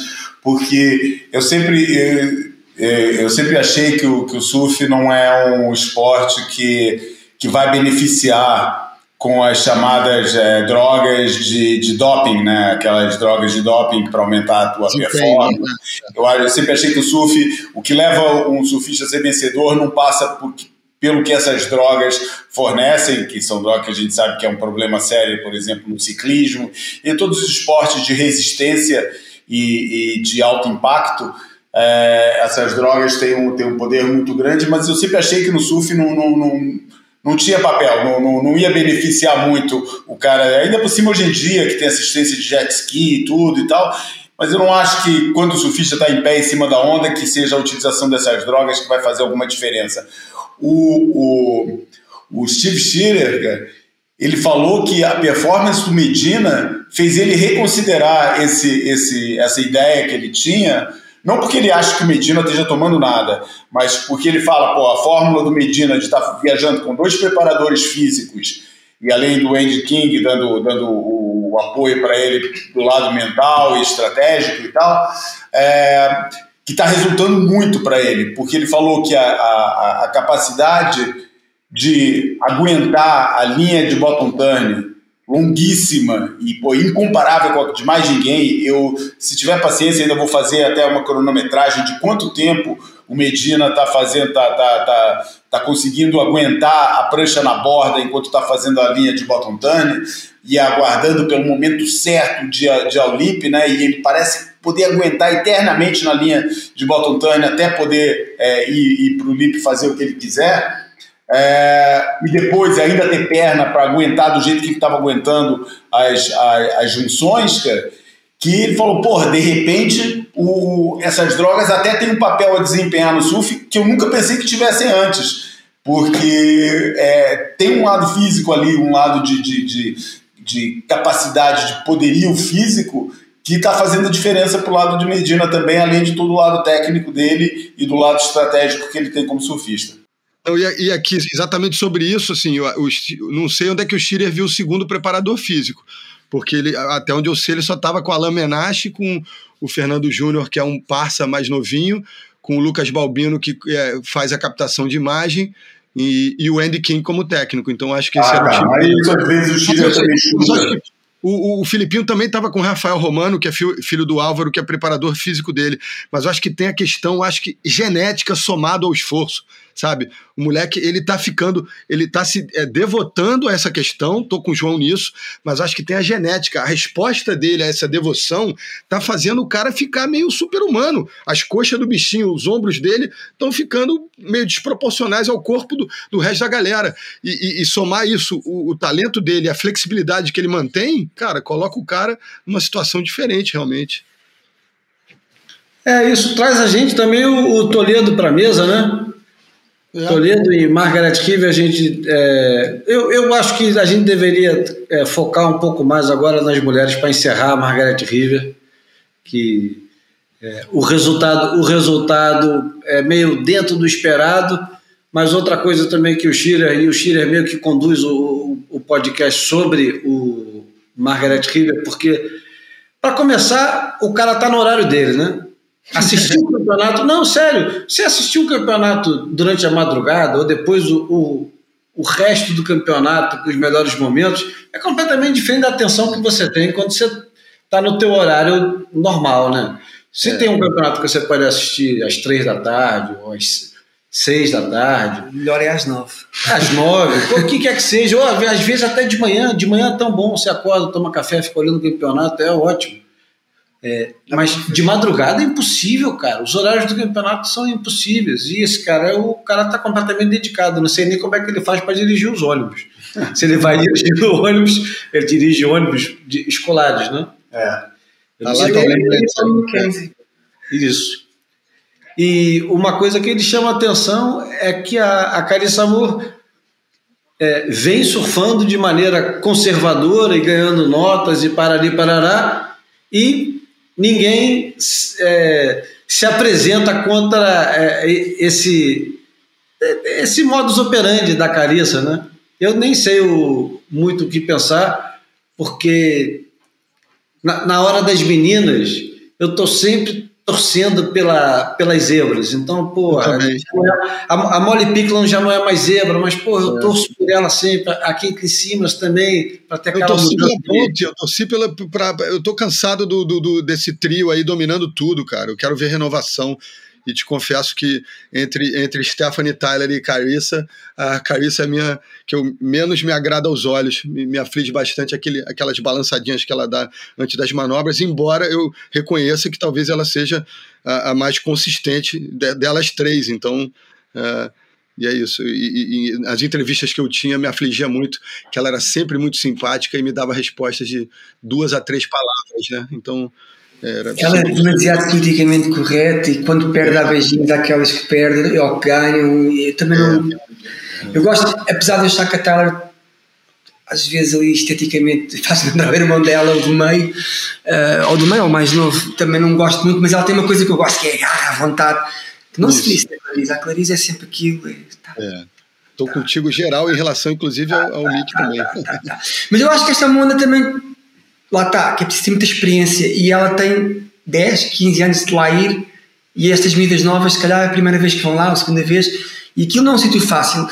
porque eu sempre, eu, eu sempre achei que o, que o surf não é um esporte que, que vai beneficiar com as chamadas é, drogas de, de doping, né? aquelas drogas de doping para aumentar a tua Desempenho, performance. né? Eu, eu sempre achei que o surf, o que leva um surfista a ser vencedor não passa por, pelo que essas drogas fornecem, que são drogas que a gente sabe que é um problema sério, por exemplo, no ciclismo, e em todos os esportes de resistência e, e de alto impacto, é, essas drogas têm um, têm um poder muito grande, mas eu sempre achei que no surf não, não, não, não tinha papel, não, não, não ia beneficiar muito o cara, ainda por cima hoje em dia, que tem assistência de jet ski e tudo e tal, mas eu não acho que quando o surfista está em pé em cima da onda, que seja a utilização dessas drogas que vai fazer alguma diferença. O, o, o Steve cara, ele falou que a performance do Medina fez ele reconsiderar esse, esse, essa ideia que ele tinha, não porque ele acha que o Medina esteja tomando nada, mas porque ele fala, pô, a fórmula do Medina de estar viajando com dois preparadores físicos e além do Andy King dando, dando o, o apoio para ele do lado mental e estratégico e tal, é, que está resultando muito para ele, porque ele falou que a, a, a, capacidade de aguentar a linha de bottom turn longuíssima e pô, incomparável com a de mais ninguém. Eu, se tiver paciência, ainda vou fazer até uma cronometragem de quanto tempo o Medina está fazendo, tá, tá, tá, tá conseguindo aguentar a prancha na borda enquanto está fazendo a linha de bottom turn e aguardando pelo momento certo de, de all-lip, né? E ele parece poder aguentar eternamente na linha de bottom turn até poder é, ir, ir para o lip fazer o que ele quiser. É, e depois ainda ter perna para aguentar do jeito que ele estava aguentando as, as, as, junções, cara, que ele falou, porra, de repente o, essas drogas até têm um papel a desempenhar no surf que eu nunca pensei que tivessem antes, porque é, tem um lado físico ali, um lado de, de, de, de capacidade, de poderio físico que está fazendo diferença para o lado de Medina também, além de todo o lado técnico dele e do lado estratégico que ele tem como surfista. E, e aqui, exatamente sobre isso, assim, eu, não sei onde é que o Schiller viu o segundo preparador físico, porque ele, até onde eu sei, ele só estava com o Alain Menache, com o Fernando Júnior, que é um parça mais novinho, com o Lucas Balbino, que é, faz a captação de imagem, e, e, o Andy King como técnico. Então acho que esse ah, era o time. Aí, às vezes, o também o, o, Filipinho também estava com o Rafael Romano, que é filho, filho, do Álvaro, que é preparador físico dele. Mas eu acho que tem a questão, acho que genética somado ao esforço, sabe? O moleque, ele tá ficando, ele tá se é, devotando a essa questão, tô com o João nisso, mas acho que tem a genética. A resposta dele a essa devoção tá fazendo o cara ficar meio super-humano. As coxas do bichinho, os ombros dele estão ficando meio desproporcionais ao corpo do, do resto da galera. E, e, e somar isso, o, o talento dele, a flexibilidade que ele mantém, cara, coloca o cara numa situação diferente, realmente. É, isso traz a gente também o, o Toledo para a mesa, né? Toledo e Margaret River, a gente. É, eu, eu acho que a gente deveria é, focar um pouco mais agora nas mulheres para encerrar a Margaret River, que é, o, resultado, o resultado é meio dentro do esperado, mas outra coisa também que o Schiller, e o Schiller meio que conduz o, o podcast sobre o Margaret River, porque, para começar, o cara está no horário dele, né? Assistir o campeonato. Não, sério. Você assistiu o campeonato durante a madrugada ou depois o, o, o resto do campeonato com os melhores momentos é completamente diferente da atenção que você tem quando você está no teu horário normal, né? Se é. tem um campeonato que você pode assistir às três da tarde ou às seis da tarde. Melhor é às nove. Às nove, o que quer que seja. Ou às vezes até de manhã. De manhã é tão bom. Você acorda, toma café, fica olhando o campeonato, é ótimo. É, mas de madrugada é impossível, cara. Os horários do campeonato são impossíveis. E esse cara, o cara está completamente dedicado. Não sei nem como é que ele faz para dirigir os ônibus. Se ele vai dirigir ônibus, ele dirige ônibus de, escolares, né? É. Eu lá ele, Isso. E uma coisa que ele chama atenção é que a, a Carissa Moore é, vem surfando de maneira conservadora e ganhando notas e parali parará, e ninguém é, se apresenta contra é, esse, esse modus operandi da Carissa, né? Eu nem sei o, muito o que pensar, porque na, na hora das meninas eu estou sempre torcendo pela, pelas zebras. Então, pô, a, a, Molly Picklon já não é mais zebra, mas, pô, eu é. torço por ela sempre. A Kate Simas também, para ter aquela eu torci pela Ponte, eu torci pela. Pra, eu tô cansado do, do, do, desse trio aí dominando tudo, cara. Eu quero ver renovação. E te confesso que entre, entre Stephanie Tyler e Carissa, a Carissa é a minha que eu, menos me agrada aos olhos, me, me aflige bastante aquele, aquelas balançadinhas que ela dá antes das manobras, embora eu reconheça que talvez ela seja a, a mais consistente de, delas três. Então. Uh, e é isso. E, e, e, as entrevistas que eu tinha me afligia muito, que ela era sempre muito simpática e me dava respostas de duas a três palavras, né? Então, era ela é demasiado politicamente correta e quando perde há beijinhos àquelas que perdem ou que ganham. Eu também não. Eu gosto, apesar de achar que a Taylor às vezes ali esteticamente faz-me lembrar o irmão dela, o do meio, uh, ou do meio, ou mais novo, também não gosto muito, mas ela tem uma coisa que eu gosto, que é a vontade, que não Isso. se diz na Clarice, a Clarice é sempre aquilo. Tá. É. Estou tá. contigo geral em relação, inclusive, ao, ao Nick também. Tá, mas eu acho que esta onda também lá está, que é preciso ter muita experiência e ela tem 10, 15 anos de lá ir e estas medidas novas, se calhar é a primeira vez que vão lá, ou a segunda vez, e aquilo não é um sítio fácil.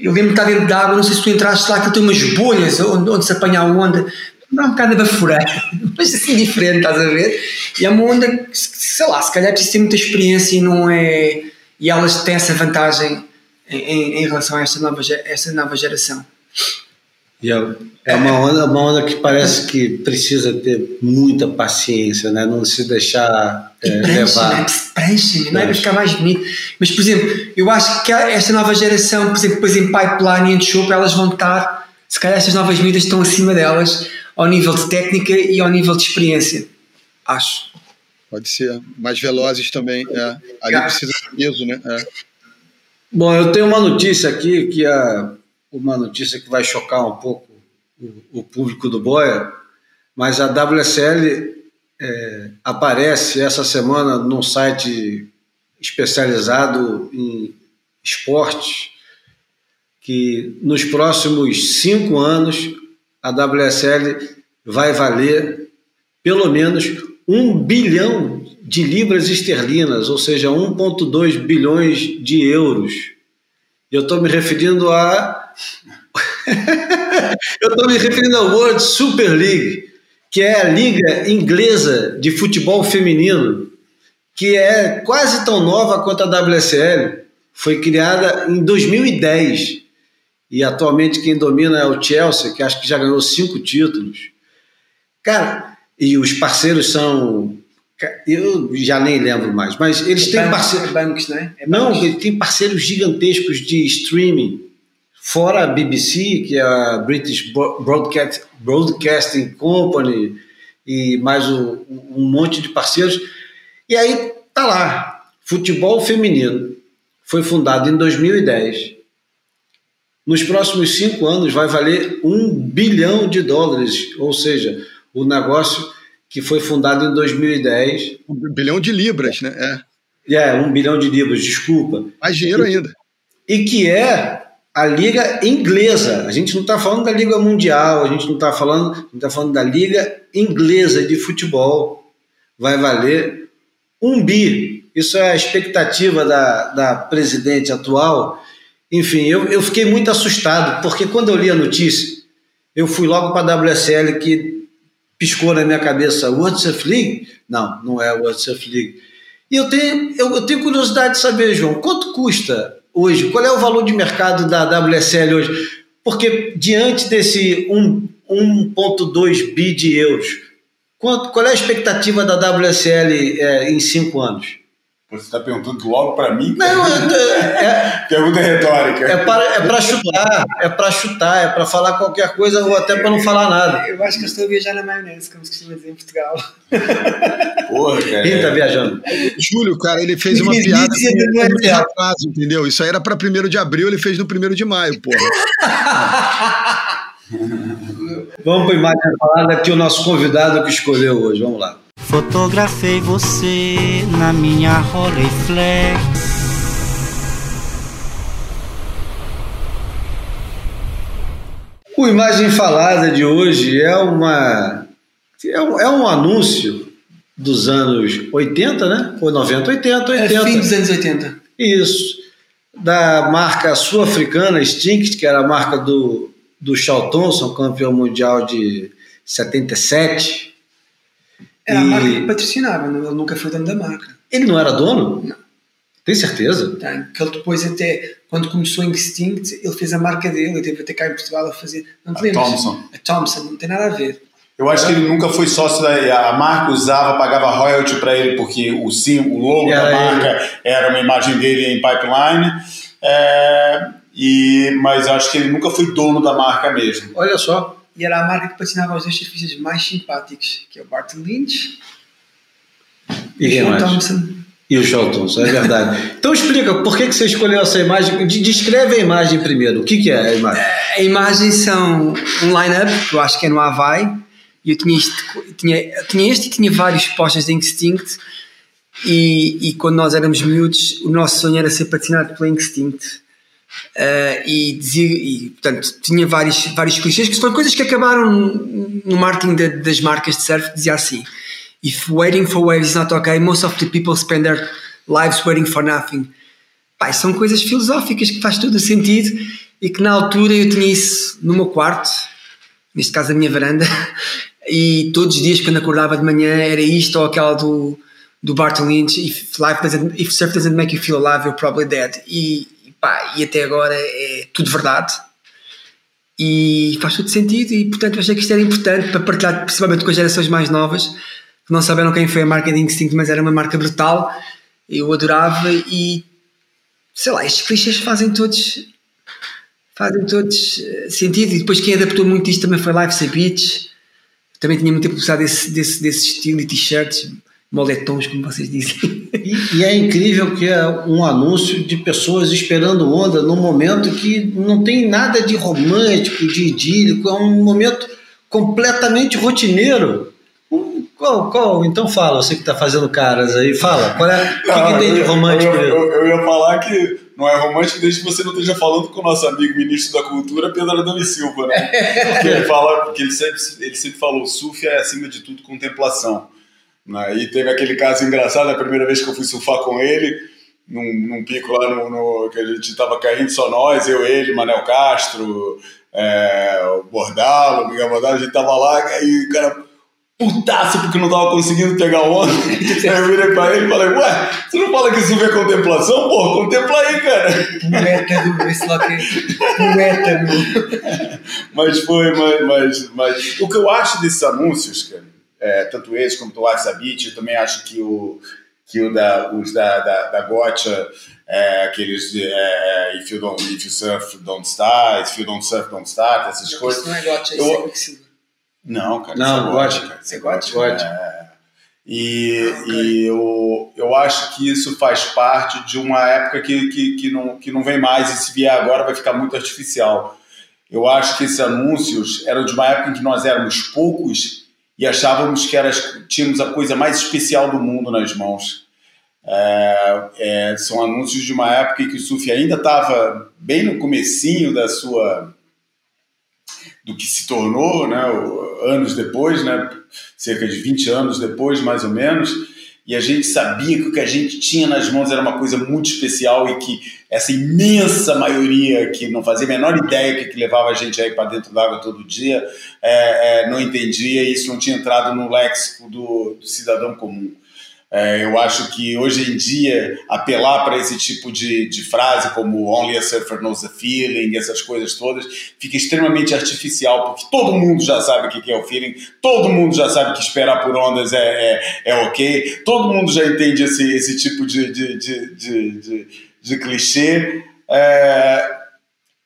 Eu lembro de estar dentro de água, não sei se tu entraste lá, aquilo tem umas bolhas onde, onde se apanha a onda, dá um bocado a baforar, mas assim diferente, estás a ver? E é uma onda que, sei lá, se calhar é preciso ter muita experiência e não é. E elas têm essa vantagem em, em relação a esta nova, esta nova geração. E é, é uma onda, uma onda que parece que precisa ter muita paciência, né? não se deixar é, preenche, levar. Né? Preenche, não é para ficar mais bonito. Mas, por exemplo, eu acho que esta nova geração, por exemplo, depois em pipeline e em show, elas vão estar, se calhar estas novas medidas estão acima delas, ao nível de técnica e ao nível de experiência. Acho. Pode ser. Mais velozes também. É. Ali precisa de peso, né? É. Bom, eu tenho uma notícia aqui que a uma notícia que vai chocar um pouco o, o público do Boia, mas a WSL é, aparece essa semana num site especializado em esportes que nos próximos cinco anos a WSL vai valer pelo menos um bilhão de libras esterlinas, ou seja, 1,2 bilhões de euros. Eu estou me referindo a eu estou me referindo à World Super League, que é a liga inglesa de futebol feminino, que é quase tão nova quanto a WSL. Foi criada em 2010 e atualmente quem domina é o Chelsea, que acho que já ganhou cinco títulos. Cara, e os parceiros são eu já nem lembro mais, mas eles têm parceiros. É bancos, né? É Não, eles têm parceiros gigantescos de streaming fora a BBC, que é a British Broadcast, Broadcasting Company, e mais um, um monte de parceiros. E aí tá lá. Futebol feminino. Foi fundado em 2010. Nos próximos cinco anos vai valer um bilhão de dólares, ou seja, o negócio que foi fundado em 2010. Um bilhão de libras, né? É, é um bilhão de libras, desculpa. Mais dinheiro ainda. E que é a liga inglesa. A gente não está falando da liga mundial, a gente não está falando, está falando da liga inglesa de futebol. Vai valer um bi. Isso é a expectativa da, da presidente atual enfim, eu, eu fiquei muito assustado, porque quando eu li a notícia, eu fui logo para a WSL que piscou na minha cabeça, World Surf League? Não, não é World Surf League. E eu tenho, eu, eu tenho curiosidade de saber, João, quanto custa hoje? Qual é o valor de mercado da WSL hoje? Porque diante desse 1,2 bi de euros, qual é a expectativa da WSL é, em cinco anos? Você está perguntando logo para mim? Não, é, pergunta retórica. É para é para chutar, é para chutar, é para falar qualquer coisa ou até para não falar nada. Eu acho que eu estou a viajar na maionese, como se costuma dizer em Portugal. Porra, cara. Quem está viajando? Júlio, cara, ele fez uma piada com um atraso, entendeu? Isso aí era para 1 de abril, ele fez no 1 de maio, porra. Vamos para a imagem falada aqui o nosso convidado que escolheu hoje. Vamos lá. Fotografei você na minha Rolleiflex. O Imagem Falada de hoje é uma é um, é um anúncio dos anos 80, né? Ou 90, 80, 80. É fim dos anos 80. Isso. Da marca sul-africana Stinkt, que era a marca do, do Charles Thompson, campeão mundial de 77. Era a marca que patrocinava, ele nunca foi dono da marca. Ele não era dono? Não. Tem certeza? Tem, que ele depois até, quando começou em Extinct, ele fez a marca dele, ele teve até cá em Portugal a fazer, não te A lembras? Thompson. A Thompson, não tem nada a ver. Eu acho que ele nunca foi sócio da. A marca usava, pagava royalty para ele, porque o, sim, o logo Era da marca era uma imagem dele em pipeline. É, e, mas eu acho que ele nunca foi dono da marca mesmo. Olha só. E era a marca que patrocinava os dois surfistas mais simpáticos, que é o Barton Lynch E e o? Thompson. E o Charles Thompson, é verdade. então explica, por que, que você escolheu essa imagem? De- Descreve a imagem primeiro. O que, que é a imagem? A imagem são um line-up, que eu acho que é no Havaí, e eu tinha este, tinha, tinha este e tinha vários postas de Instinct, e, e quando nós éramos miúdos, o nosso sonho era ser patrocinado pela Instinct. Uh, e, dizia, e portanto tinha vários, vários clichês que foram coisas que acabaram no marketing de- das marcas de surf dizia assim if waiting for waves is not okay most of the people spend their lives waiting for nothing. Pai, são coisas filosóficas que faz todo o sentido e que na altura eu tinha isso no meu quarto neste caso a minha varanda e todos os dias quando acordava de manhã era isto ou aquela do do Barton Lynch if, life doesn't, if surf doesn't make you feel alive you're probably dead. E, pá, e até agora é tudo verdade. E faz todo sentido e portanto eu achei que isto era importante para partilhar principalmente com as gerações mais novas que não saberam quem foi a marca de Instinct mas era uma marca brutal. Eu adorava e sei lá, estes clichês fazem todos fazem todos eh, sentido. E depois quem adaptou muito isto também foi Life Beach também tinha muito tempo de usar desse, desse, desse estilo e t-shirts moletons como vocês dizem E, e é incrível que é um anúncio de pessoas esperando onda num momento que não tem nada de romântico, de idílico, é um momento completamente rotineiro. Um- Qual, qual? Então fala, você que está fazendo caras aí, fala. Qual é, o que, que tem de romântico? Eu, eu, eu ia falar que não é romântico desde que você não esteja falando com o nosso amigo ministro da Cultura, Pedro e Silva, né? Porque ele fala, porque ele sempre, ele sempre falou, surf é acima de tudo contemplação. E teve aquele caso engraçado, a primeira vez que eu fui surfar com ele, num, num pico lá no, no- que a gente estava caindo só nós, eu, ele, Manel Castro, é, o Bordalo, o Miguel Bordalo, a gente tava lá, e o cara putaço porque não tava conseguindo pegar onda. Aí eu virei pra ele e falei, ué, você não fala que surf é contemplação? Pô, contempla aí, cara. poeta do esse lá poeta meu. Mas foi, mas, mas, mas o que eu acho desses anúncios, cara, é, tanto esse como do Life Beach, eu também acho que, o, que o da, os da, da, da Gotcha, é, aqueles de é, if, you don't, if you surf, don't start, if you don't surf, don't start, essas coisas. Isso não é gotcha, isso Eu- é. Não, cara. Não, isso é Gotcha. cara, Isso é Gotcha. Gotcha. Gotcha. é. E, e eu, eu acho que isso faz parte de uma época que, que, que, não, que não vem mais, e se vier agora vai ficar muito artificial. Eu acho que esses anúncios eram de uma época em que nós éramos poucos e achávamos que era, tínhamos a coisa mais especial do mundo nas mãos. É, é, são anúncios de uma época em que o surf ainda estava bem no comecinho da sua do que se tornou, né, anos depois, né, cerca de 20 anos depois, mais ou menos, e a gente sabia que o que a gente tinha nas mãos era uma coisa muito especial e que essa imensa maioria que não fazia a menor ideia que, que levava a gente aí para dentro d'água todo dia é, é, não entendia e isso não tinha entrado no léxico do, do cidadão comum. É, eu acho que hoje em dia apelar para esse tipo de, de frase, como only a surfer knows the feeling, essas coisas todas, fica extremamente artificial, porque todo mundo já sabe o que é o feeling, todo mundo já sabe que esperar por ondas é, é, é ok, todo mundo já entende esse, esse tipo de, de, de, de, de, de clichê. É,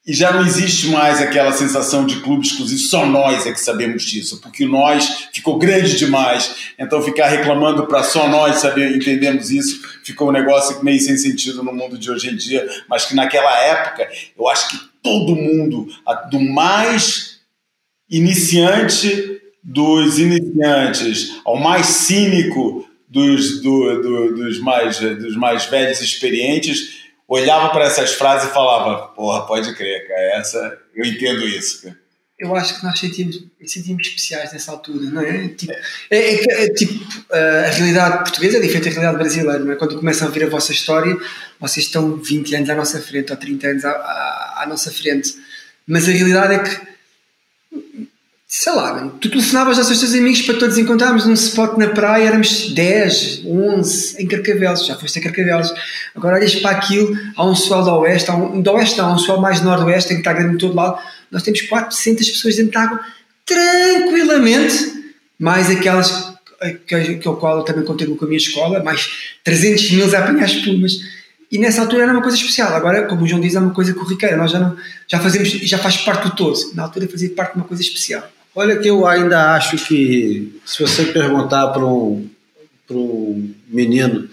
e já não existe mais aquela sensação de clube exclusivo, só nós é que sabemos disso, porque nós ficou grande demais. Então ficar reclamando para só nós saber entendemos isso, ficou um negócio meio sem sentido no mundo de hoje em dia, mas que naquela época eu acho que todo mundo, do mais iniciante dos iniciantes ao mais cínico dos, do, do, dos, mais, dos mais velhos experientes, olhava para essas frases e falava, porra, pode crer, cara, essa, eu entendo isso, cara. Eu acho que nós sentimos, sentimos especiais nessa altura, não é? Tipo, é, é, é tipo a realidade portuguesa é diferente da realidade brasileira, não é? Quando começam a ver a vossa história, vocês estão 20 anos à nossa frente, ou 30 anos à, à, à nossa frente. Mas a realidade é que sei lá, tu telefonavas aos teus amigos para todos encontrarmos num spot na praia, éramos 10, 11 em Carcavelos, já foste a Carcavelos. Agora olhas para aquilo, há um sol do oeste, há um, do oeste não, há um sol mais noroeste, em que está grande em todo lado. Nós temos 400 pessoas dentro de água, tranquilamente, mais aquelas que, que, o qual eu também contribuo com a minha escola, mais 300 mil a apanhar espumas. E nessa altura era uma coisa especial. Agora, como o João diz, é uma coisa corriqueira. Nós já, não, já fazemos, já faz parte do todo. Na altura fazia parte de uma coisa especial. Olha que eu ainda acho que se você perguntar para um, um menino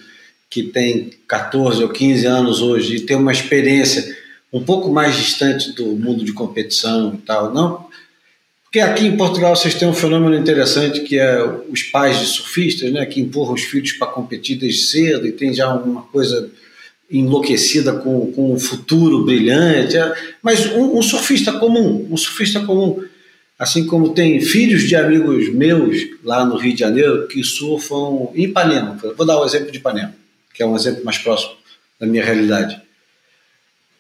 que tem 14 ou 15 anos hoje e tem uma experiência um pouco mais distante do mundo de competição e tal, não, porque aqui em Portugal vocês têm um fenômeno interessante que é os pais de surfistas, né, que empurram os filhos para competir desde cedo e tem já uma coisa enlouquecida com, com um futuro brilhante, é, mas um, um surfista comum, um surfista comum Assim como tem filhos de amigos meus lá no Rio de Janeiro que surfam em Ipanema. Vou dar o um exemplo de Ipanema, que é um exemplo mais próximo da minha realidade.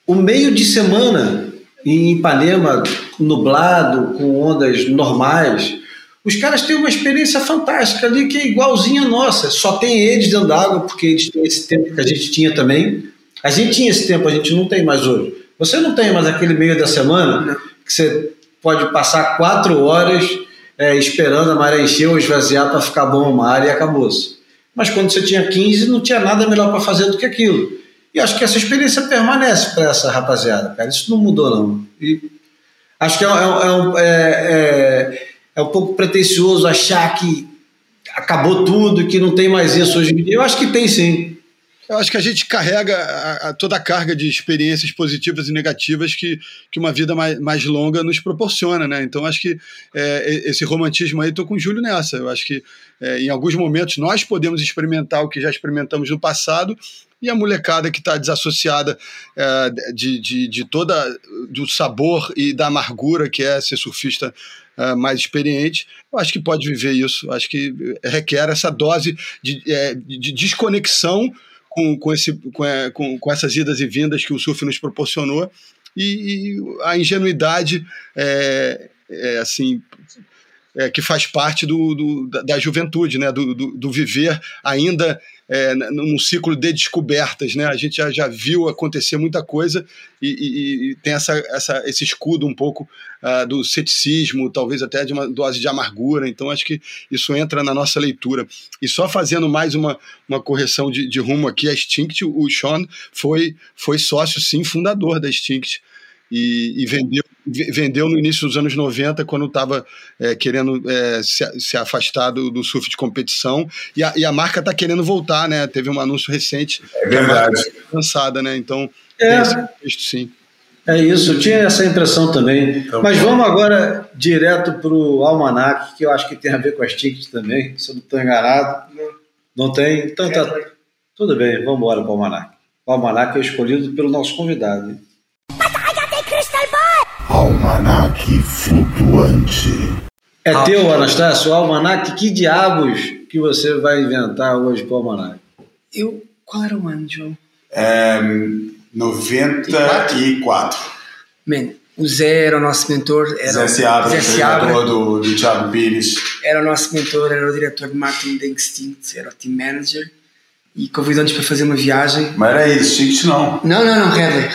O meio de semana em Ipanema, nublado, com ondas normais, os caras têm uma experiência fantástica ali que é igualzinha a nossa. Só tem eles dentro d'água, porque eles têm esse tempo que a gente tinha também. A gente tinha esse tempo, a gente não tem mais hoje. Você não tem mais aquele meio da semana que você pode passar quatro horas é, esperando a maré encher ou esvaziar para ficar bom o mar e acabou-se. Mas quando você tinha 15, não tinha nada melhor para fazer do que aquilo. E acho que essa experiência permanece para essa rapaziada, cara. Isso não mudou, não. E acho que é, é, é, é, é um pouco pretencioso achar que acabou tudo, que não tem mais isso hoje em dia. Eu acho que tem sim. Eu acho que a gente carrega a, a, toda a carga de experiências positivas e negativas que, que uma vida mais, mais longa nos proporciona, né? Então acho que é, esse romantismo aí, estou com o Júlio nessa. Eu acho que é, em alguns momentos nós podemos experimentar o que já experimentamos no passado e a molecada que está desassociada é, de, de, de toda do sabor e da amargura que é ser surfista é, mais experiente, eu acho que pode viver isso. Eu acho que requer essa dose de, é, de desconexão com, com, esse, é, com, com essas idas e vindas que o surf nos proporcionou e, e a ingenuidade é, é assim é, que faz parte do, do da, da, juventude, né? do, do, do viver ainda é, num ciclo de descobertas. Né? A gente já, já viu acontecer muita coisa e, e, e tem essa, essa, esse escudo um pouco uh, do ceticismo, talvez até de uma dose de amargura. Então, acho que isso entra na nossa leitura. E só fazendo mais uma, uma correção de, de rumo aqui, a Extinct, o Sean foi, foi sócio, sim, fundador da Extinct e, e vendeu vendeu no início dos anos 90, quando estava querendo é, se, se afastar do, do surf de competição. E a, e a marca está querendo voltar, né? Teve um anúncio recente. É verdade. Lançada, né? Então, É. tem esse contexto, sim. É isso, eu tinha essa impressão também. Então, Mas tá. vamos agora direto para o Almanac, que eu acho que tem a ver com as tickets também, se eu não estou enganado. Não tem? Então tá. Tudo bem, vamos embora para o Almanac. O Almanac é escolhido pelo nosso convidado. hein? Almanac flutuante. É teu, Anastácio, o Almanac, que diabos que você vai inventar hoje para o Almanac? Eu, qual era o ano, João? É, 94. Man, o Zé era o nosso mentor. Era Zé Seabra, Zé Seabra do, do Thiago Pires. era o nosso mentor, era o diretor de marketing da Extinct, era o team manager e convidou-nos para fazer uma viagem. Mas era isso, Chict não. Não, não, não, Redley.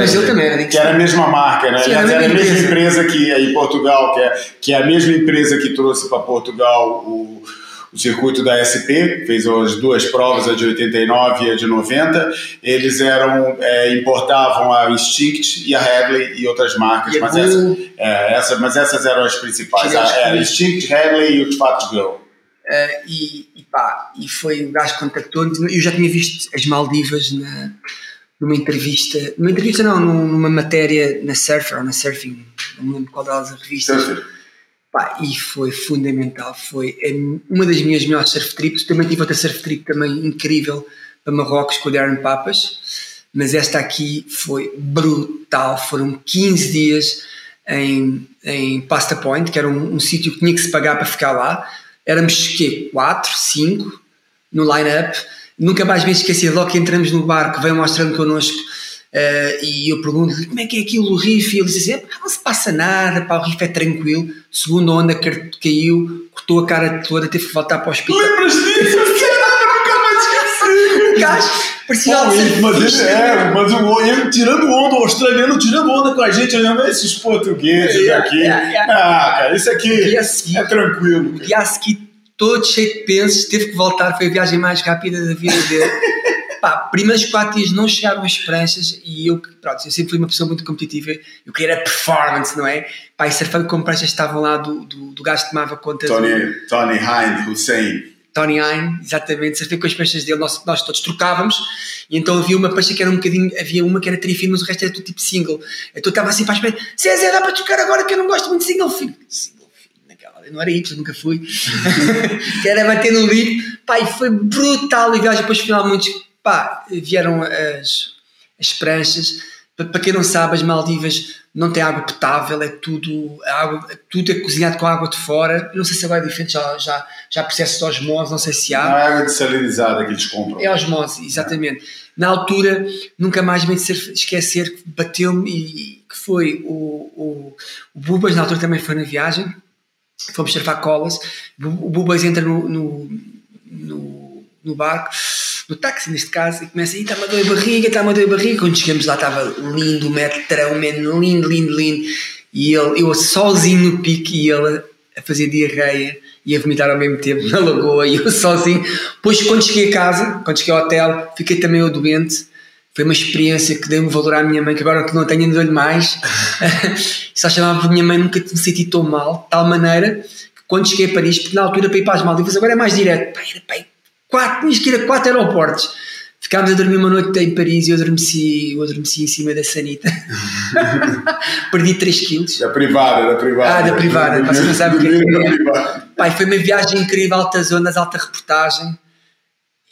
Mas ele também era Que era a mesma marca, né? Sim, era a era a mesma empresa que aí em Portugal, que é, que é a mesma empresa que trouxe para Portugal o, o circuito da SP, fez as duas provas, a de 89 e a de 90. Eles eram é, importavam a Instinct e a Hadley e outras marcas, E mas, essa, é, essa, mas essas eram as principais. A, era Bull. Instinct, Hadley e o Fat Girl. Eh, e, e pá, e foi o gajo que contactou-nos. Eu já tinha visto as Maldivas na, numa entrevista, numa entrevista não, num- numa matéria na Surfer ou na Surfing, não me lembro qual delas as revistas. Surfer. Pá, e foi fundamental. Foi a- uma das minhas melhores surf trips. Também tive outra surf trip também incrível para Marrocos com o Darren Papas. Mas esta aqui foi brutal. Foram 15 dias em, em Pasta Point, que era um, um sítio que tinha que se pagar para ficar lá. Éramos quê? 4, 5 no line-up. Nunca mais me esqueci, logo que entramos no barco, veio mostrando connosco. eh, e eu pergunto-lhe como é que é aquilo, o riff? E ele disse assim: "Ah, não se passa nada, pá, o riff é tranquilo. Segunda onda que caiu, cortou a cara toda, teve que voltar para o hospital. Lembras disso? Nunca mais esqueci. Gajo algo ele- mas ele, é, mas o, ele tirando onda, o australiano tirando onda com a gente, olhando esses portugueses Yeah, aqui. yeah, yeah. Ah, cara, isso aqui a seguir- é tranquilo. O dia a seguir, todo cheio de pensos, teve que voltar, foi a viagem mais rápida da vida dele. Pá, primeiros quatro dias não chegaram as pranchas e eu, pronto, eu sempre fui uma pessoa muito competitiva, eu queria performance, não é? Pá, e surfando com pranchas estavam lá do, do, do gajo que tomava conta do Tony, Tony Hind Hussein. Tony Hine, exatamente, surfei com as pranchas dele, nós, nós todos trocávamos e então havia uma prancha que era um bocadinho, havia uma que era trifino, mas o resto era tudo tipo single. Então estava assim para a espera, César, dá para tocar agora que eu não gosto muito de single, filho. Single, filho, naquela, não era Y, nunca fui. que era bater no lip, pá, e foi brutal viagem, depois finalmente, pá, vieram as, as pranchas. Pa- Para quem não sabe, as Maldivas não têm água potável, é tudo, água, tudo é cozinhado com água de fora. Não sei se agora é diferente, já, já, já processos de osmose, não sei se há. Não é água desalinizada que eles compram. É osmose, exatamente. Na altura, nunca mais me esquecer que bateu-me e que foi o, o, o Bubas, na altura também foi na viagem, fomos surfar colas, o Bubas entra no, no, no, no barco, no táxi neste caso, e começa, "Ih, está-me a doer a barriga, está-me a doer a barriga, quando chegamos lá estava lindo, o metrão, man, lindo, lindo, lindo, e ele, eu sozinho no pique e ele a fazer diarreia e a vomitar ao mesmo tempo na lagoa e eu sozinho. Depois, quando cheguei a casa, quando cheguei ao hotel, fiquei também eu doente. Foi uma experiência que deu-me valor à minha mãe, que agora que não tenho, dou-lhe mais. Só chamava a minha mãe, nunca me senti tão mal, de tal maneira que quando cheguei a Paris, porque na altura para ir para as Maldivas agora é mais direto, pá, era, pá, quatro, tinhas que ir a quatro aeroportos. Ficámos a dormir uma noite em Paris e eu adormeci, eu adormeci em cima da sanita. Perdi 3 quilos. Da privada, da privada. Ah, da privada, você não sabe o que é que é. Pai, foi uma viagem incrível, altas zonas, alta reportagem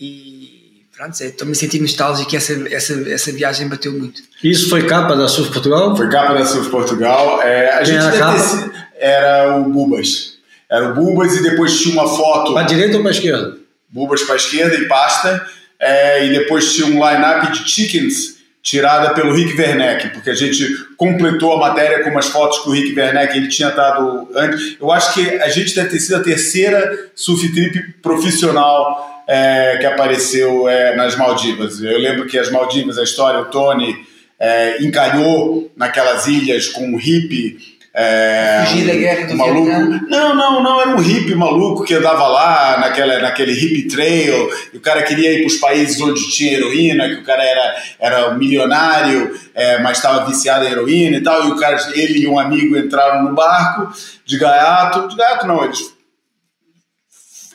e pronto, estou-me a sentir nostálgico e essa, essa, essa viagem bateu muito. Isso foi capa da Surf Portugal? Foi capa da Surf Portugal. É, a Quem gente era a capa? Era o Bubas. Era o Bubas e depois tinha uma foto. Para a direita ou para a esquerda? Bubas para a esquerda em pasta. é, e depois tinha um line-up de chickens tirada pelo Rick Werneck, porque a gente completou a matéria com umas fotos que o Rick Werneck ele tinha dado antes. Eu acho que a gente deve ter sido a terceira surf trip profissional é, que apareceu é, nas Maldivas. Eu lembro que as Maldivas, a história, o Tony é, encalhou naquelas ilhas com um hippie É, Fugir da guerra do um maluco. Vietnã? Não, não, não, era um hippie maluco que andava lá naquela, naquele hippie trail, e o cara queria ir para os países onde tinha heroína, que o cara era, era milionário, é, mas estava viciado em heroína e tal, e o cara, ele e um amigo entraram no barco de gaiato, de gaiato não, eles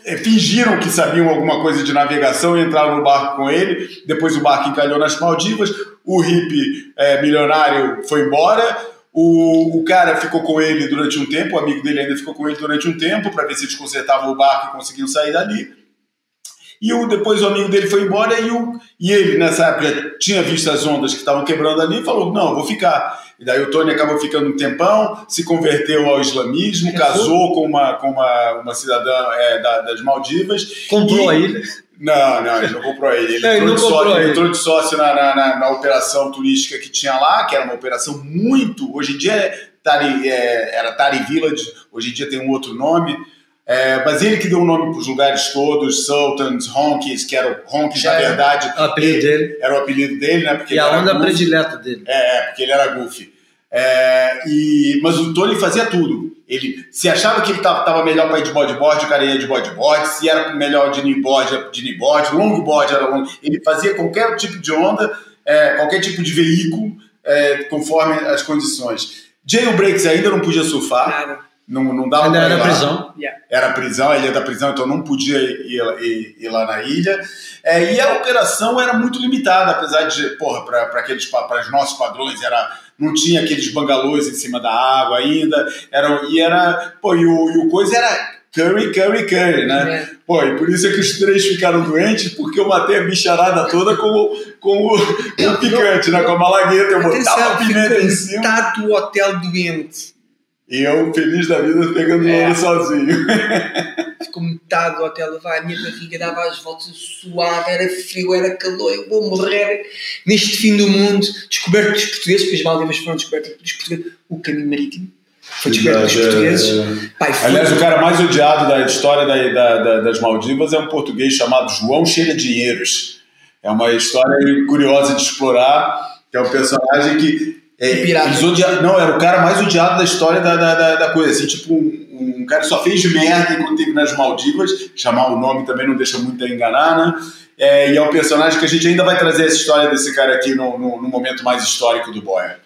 é, fingiram que sabiam alguma coisa de navegação e entraram no barco com ele. Depois o barco encalhou nas Maldivas. O hippie é, milionário foi embora. O, o cara ficou com ele durante um tempo. O amigo dele ainda ficou com ele durante um tempo para ver se eles consertavam o barco e conseguiam sair dali. E o, depois o amigo dele foi embora e, o, e ele, nessa época, tinha visto as ondas que estavam quebrando ali e falou: Não, vou ficar. E daí o Tony acabou ficando um tempão, se converteu ao islamismo, casou com uma, com uma, uma cidadã é, da- das Maldivas. Comprou E- a ilha. Não, não, ele não comprou a ilha. Ele, É, ele entrou, não de sócio, ele entrou de sócio na, na, na- na operação turística que tinha lá, que era uma operação muito. Hoje em dia é Tari, é, era Tari Village, hoje em dia tem um outro nome. É, mas ele que deu o nome para os lugares todos, Sultans, Honkies, que era o Honkies, na É, verdade. o apelido dele. Era o apelido dele, né? Porque E a onda goofy. predileta dele. É, é, porque ele era goofy. É, e, mas o Tony fazia tudo. Ele se achava que ele estava melhor para ir de bodyboard, o cara ia de bodyboard. Se era melhor de kneeboard, era de kneeboard. Longboard era long. Ele fazia qualquer tipo de onda, é, qualquer tipo de veículo, é, conforme as condições. Jailbreaks ainda não podia surfar, Nada. Não, não dava Ainda era prisão. Yeah. era a prisão, a ilha da prisão, então não podia ir, ir- ir lá na ilha. É, e a operação era muito limitada, apesar de, porra, para os nossos padrões, era, não tinha aqueles bangalôs em cima da água ainda, era, e era, pô, e o, e o coisa era curry, curry, curry, né? É. Pô, e por isso é que os três ficaram doentes, porque eu matei a bicharada toda com, o- com o, o picante, né? Com a malagueta, eu botava Atenção, pimenta em cima. metade do hotel doente. E eu, feliz da vida, pegando É. ouro sozinho. Ficou metade do hotel vai, a minha barriga dava as voltas, eu suava, era frio, era calor, eu vou morrer neste fim do mundo. Descoberto dos portugueses, porque as Maldivas foram descobertas pelos portugueses, o caminho marítimo foi descoberto pelos é, portugueses. Pai, Aliás, o cara mais odiado da história da- da- da- das Maldivas é um português chamado João Cheira Dinheiros. É uma história curiosa de explorar, que é um personagem que. É, Pirata. odia- Não, era o cara mais odiado da história da, da, da- da coisa. Assim, tipo, um, um cara que só fez merda enquanto esteve nas Maldivas. Chamar o nome também não deixa muito a enganar, né? É, e é um personagem que a gente ainda vai trazer essa história desse cara aqui no, no- no momento mais histórico do Boia.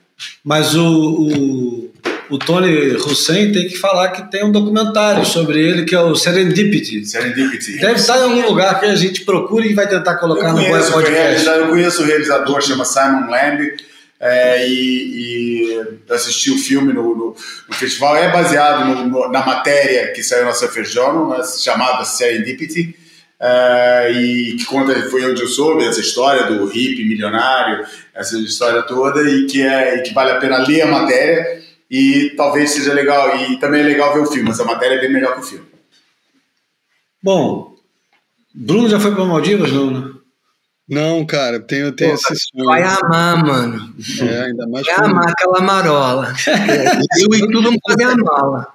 Mas o, o, o Tony Hussein tem que falar que tem um documentário sobre ele, que é o Serendipity. Serendipity. Deve estar em algum lugar que a gente procure e vai tentar colocar Eu no conheço, Podcast. eu conheço o realizador, chama Simon Lamb, é, e, e assisti o filme no, no- no festival. É baseado no- na matéria que saiu na Surfer Journal, né, chamada Serendipity, é, e que conta, foi onde eu soube, essa história do hippie milionário, essa história toda, e que, é, e que vale a pena ler a matéria, e talvez seja legal, e também é legal ver o filme, essa matéria é bem melhor que o filme. Bom, Bruno já foi para Maldivas, não, né? Não, cara, tenho, tenho esse sonho. vai amar, mano. É, ainda mais Vai amar aquela marola. Eu e tu vamos fazer a mala.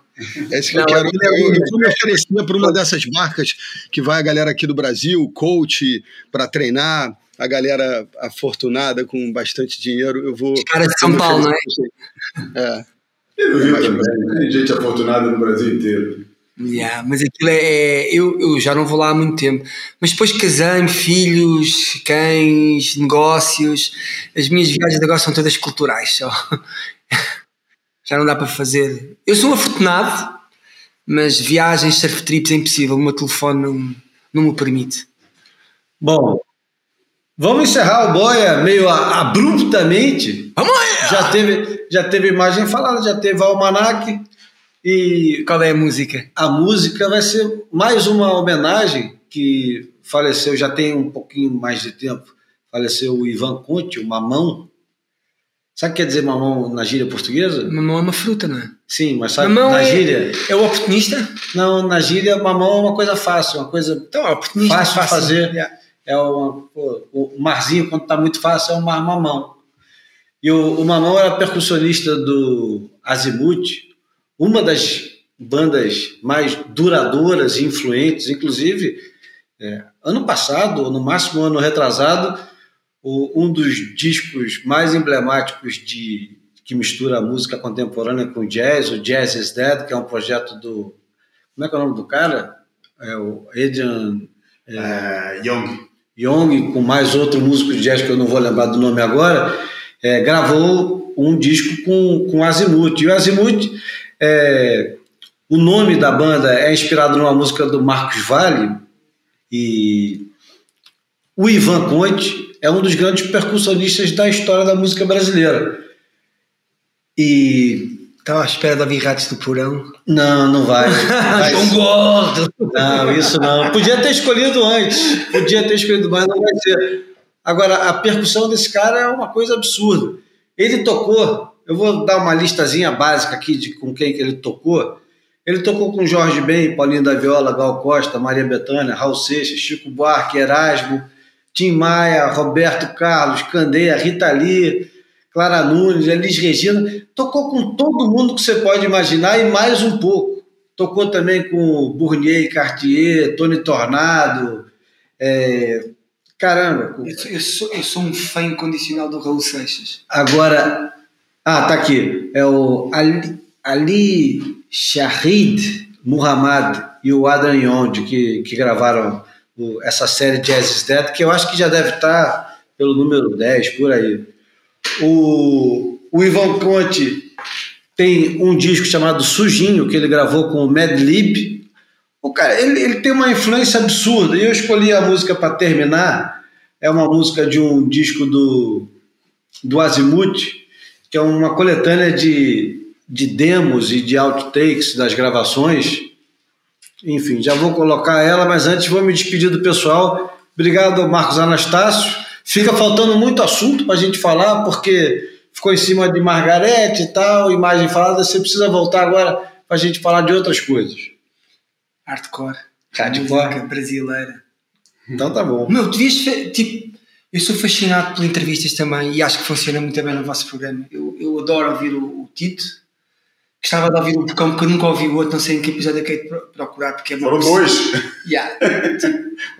É isso que Não, eu quero. é Eu, eu me oferecer para uma dessas marcas que vai a galera aqui do Brasil, coach, para treinar, a galera afortunada com bastante dinheiro. Eu vou. Os caras de São eu Paulo, vocês. É. E Rio Mas- também, tem gente afortunada no Brasil inteiro. Yeah, mas aquilo é. é- eu, eu já não vou lá há muito tempo. Mas depois casei-me, filhos, cães, negócios. As minhas viagens agora são todas culturais só. já não dá para fazer. Eu sou um afortunado, mas viagens, surf trips é impossível. O meu telefone não, não me permite. Bom, vamos encerrar o Boia meio abruptamente. Vamos lá! Já teve, já teve imagem falada, já teve almanac e Qual é a música? a música vai ser mais uma homenagem que faleceu já tem um pouquinho mais de tempo. Faleceu o Ivan Conte, o Mamão. Sabe o que quer dizer mamão na gíria portuguesa? Mamão é uma fruta, não é? Sim, mas sabe Mamão na é, gíria? é o oportunista? Não, na gíria mamão é uma coisa fácil, uma coisa Então, é oportunista. fácil de fazer. Yeah. É uma, pô, o marzinho, quando está muito fácil, é um mar mamão. E o, o Mamão era percussionista do Azimuth, uma das bandas mais duradouras e influentes, inclusive, é, ano passado, ou no máximo ano retrasado, o- um dos discos mais emblemáticos de que mistura a música contemporânea com jazz, o Jazz is Dead, que é um projeto do. Como é que é o nome do cara? É o Adrian É, Young. Young, com mais outro músico de jazz que eu não vou lembrar do nome agora, é, gravou um disco com, com Azimuth. E o Azimuth, é, o nome da banda é inspirado numa música do Marcos Valle e o Ivan Conte é um dos grandes percussionistas da história da música brasileira. E Estava à espera de ouvir ratos do porão. não, não vai. vai gordo! Não, isso não. Podia ter escolhido antes. Podia ter escolhido mais, não vai ser. Agora, a percussão desse cara é uma coisa absurda. Ele tocou, eu vou dar uma listazinha básica aqui de com quem que ele tocou. Ele tocou com Jorge Ben, Paulinho da Viola, Gal Costa, Maria Bethânia, Raul Seixas, Chico Buarque, Erasmo, Tim Maia, Roberto Carlos, Candeia, Rita Lee, Clara Nunes, Elis Regina. Tocou com todo mundo que você pode imaginar e mais um pouco. Tocou também com Burnier Cartier, Tony Tornado. é, Caramba. eu, sou, eu sou um fã incondicional do Raul Seixas. Agora. Ah, tá aqui. É o Ali, Ali Shahid Muhammad e o Adam Yond que, que gravaram o- essa série Jazz is Dead, que eu acho que já deve estar pelo número 10, por aí. O, o Ivan Conte tem um disco chamado Sujinho, que ele gravou com o Mad Lib. O cara, ele, ele tem uma influência absurda. E eu escolhi a música para terminar. É uma música de um disco do, do Azimuth, que é uma coletânea de, de demos e de outtakes das gravações. Enfim, já vou colocar ela, mas antes vou me despedir do pessoal. Obrigado, Marcos Anastácio. Fica faltando muito assunto para a gente falar, porque ficou em cima de Margarete e tal, imagem falada. Você precisa voltar agora para a gente falar de outras coisas. Hardcore. Hardcore. Música brasileira. Então tá bom. Meu, devias. fe- Tipo, eu sou fascinado por entrevistas também e acho que funciona muito bem no vosso programa. Eu, eu adoro ouvir o, o Tito. Gostava de ouvir o Bocão, porque eu nunca ouvi o outro, não sei em que episódio é que hei de procurar, porque é Foram dois. Yeah.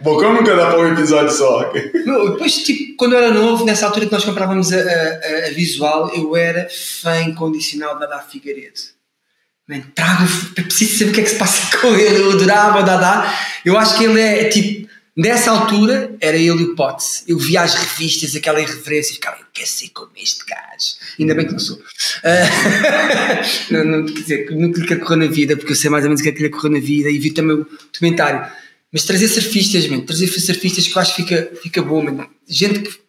O Bocão nunca dá para um episódio só. Meu, depois, tipo, quando eu era novo, nessa altura que nós comprávamos a, a- a visual, eu era fã incondicional da Dada Figueiredo. Man, trago, preciso saber o que é que se passa com ele. Eu adorava o Dada. Eu acho que ele é, tipo, nessa altura, era ele o Potts. Eu via as revistas, aquela irreverência, e ficava, eu quero ser como este gajo. Ainda bem que não sou. Ah, não, não, quer dizer, nunca lhe correr na vida, porque eu sei mais ou menos o que é que lhe correr na vida e vi também o documentário. Mas trazer surfistas, man, trazer surfistas que eu acho que fica, fica bom, man. Gente que.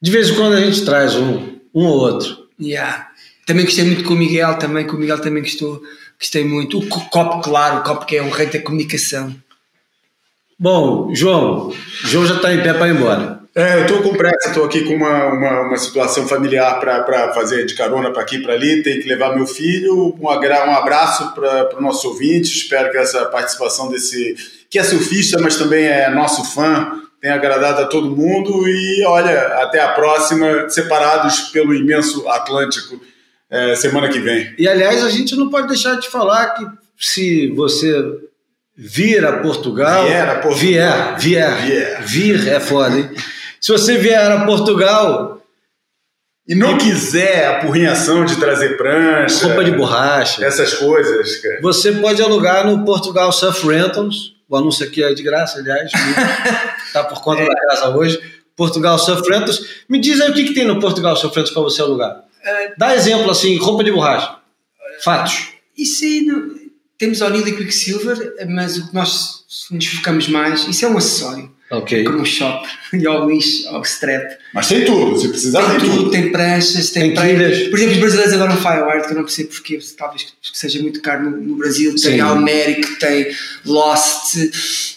De vez em quando a gente traz um, um ou outro. Yeah. Também gostei muito com o Miguel, também, com o Miguel também gostou, gostei muito. O Co- Copo, claro, o Copo que é um rei da comunicação. Bom, João, João já está em pé para ir embora. É, eu estou com pressa, estou aqui com uma, uma, uma situação familiar para fazer de carona para aqui e para ali. Tenho que levar meu filho. Um, agra- um abraço para o nosso ouvinte. Espero que essa participação desse, que é surfista, mas também é nosso fã, tenha agradado a todo mundo. E olha, até a próxima, separados pelo imenso Atlântico, é, semana que vem. E aliás, a gente não pode deixar de falar que se você vir a Portugal. Vier a Portugal. Vier, vier. Vier. Vir é foda, hein? Se você vier a Portugal, E não quiser a porrinhação de trazer prancha, roupa de borracha, essas coisas, cara. você pode alugar no Portugal Surf Rentals. O anúncio aqui é de graça, aliás. Está por conta da casa hoje. Portugal Surf Rentals. Me diz aí o que, que tem no Portugal Surf Rentals para você alugar. Dá exemplo assim, roupa de borracha. Fatos. Isso aí, não- temos a O'Neill e Quicksilver, mas o que nós nos focamos mais, isso é um acessório, Ok. como o shop, e ao lixo, ao strap. Mas tem tudo, se precisar Tem tem, tudo, tudo. tem pranchas, tem, Tem pranchas. Por exemplo, os brasileiros adoram Firewire, que eu não percebo porquê, talvez que seja muito caro no, no Brasil. Tem. Almeric, tem Lost,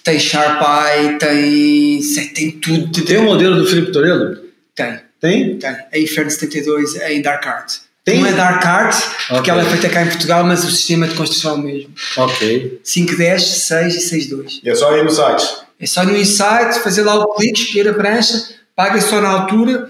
tem Sharp Eye, tem. sei, tem tudo. Tem o modelo do Felipe Toledo? Tem, Tem? tem. A Inferno 72 é em Dark Art. Tem? É Dark Art, porque Ok. ela é feita cá em Portugal, mas o sistema de construção é o mesmo. Ok. 510, 6 e 62. E é só ir no site. É só no insight, fazer lá o clique, escolher a prancha, paga só na altura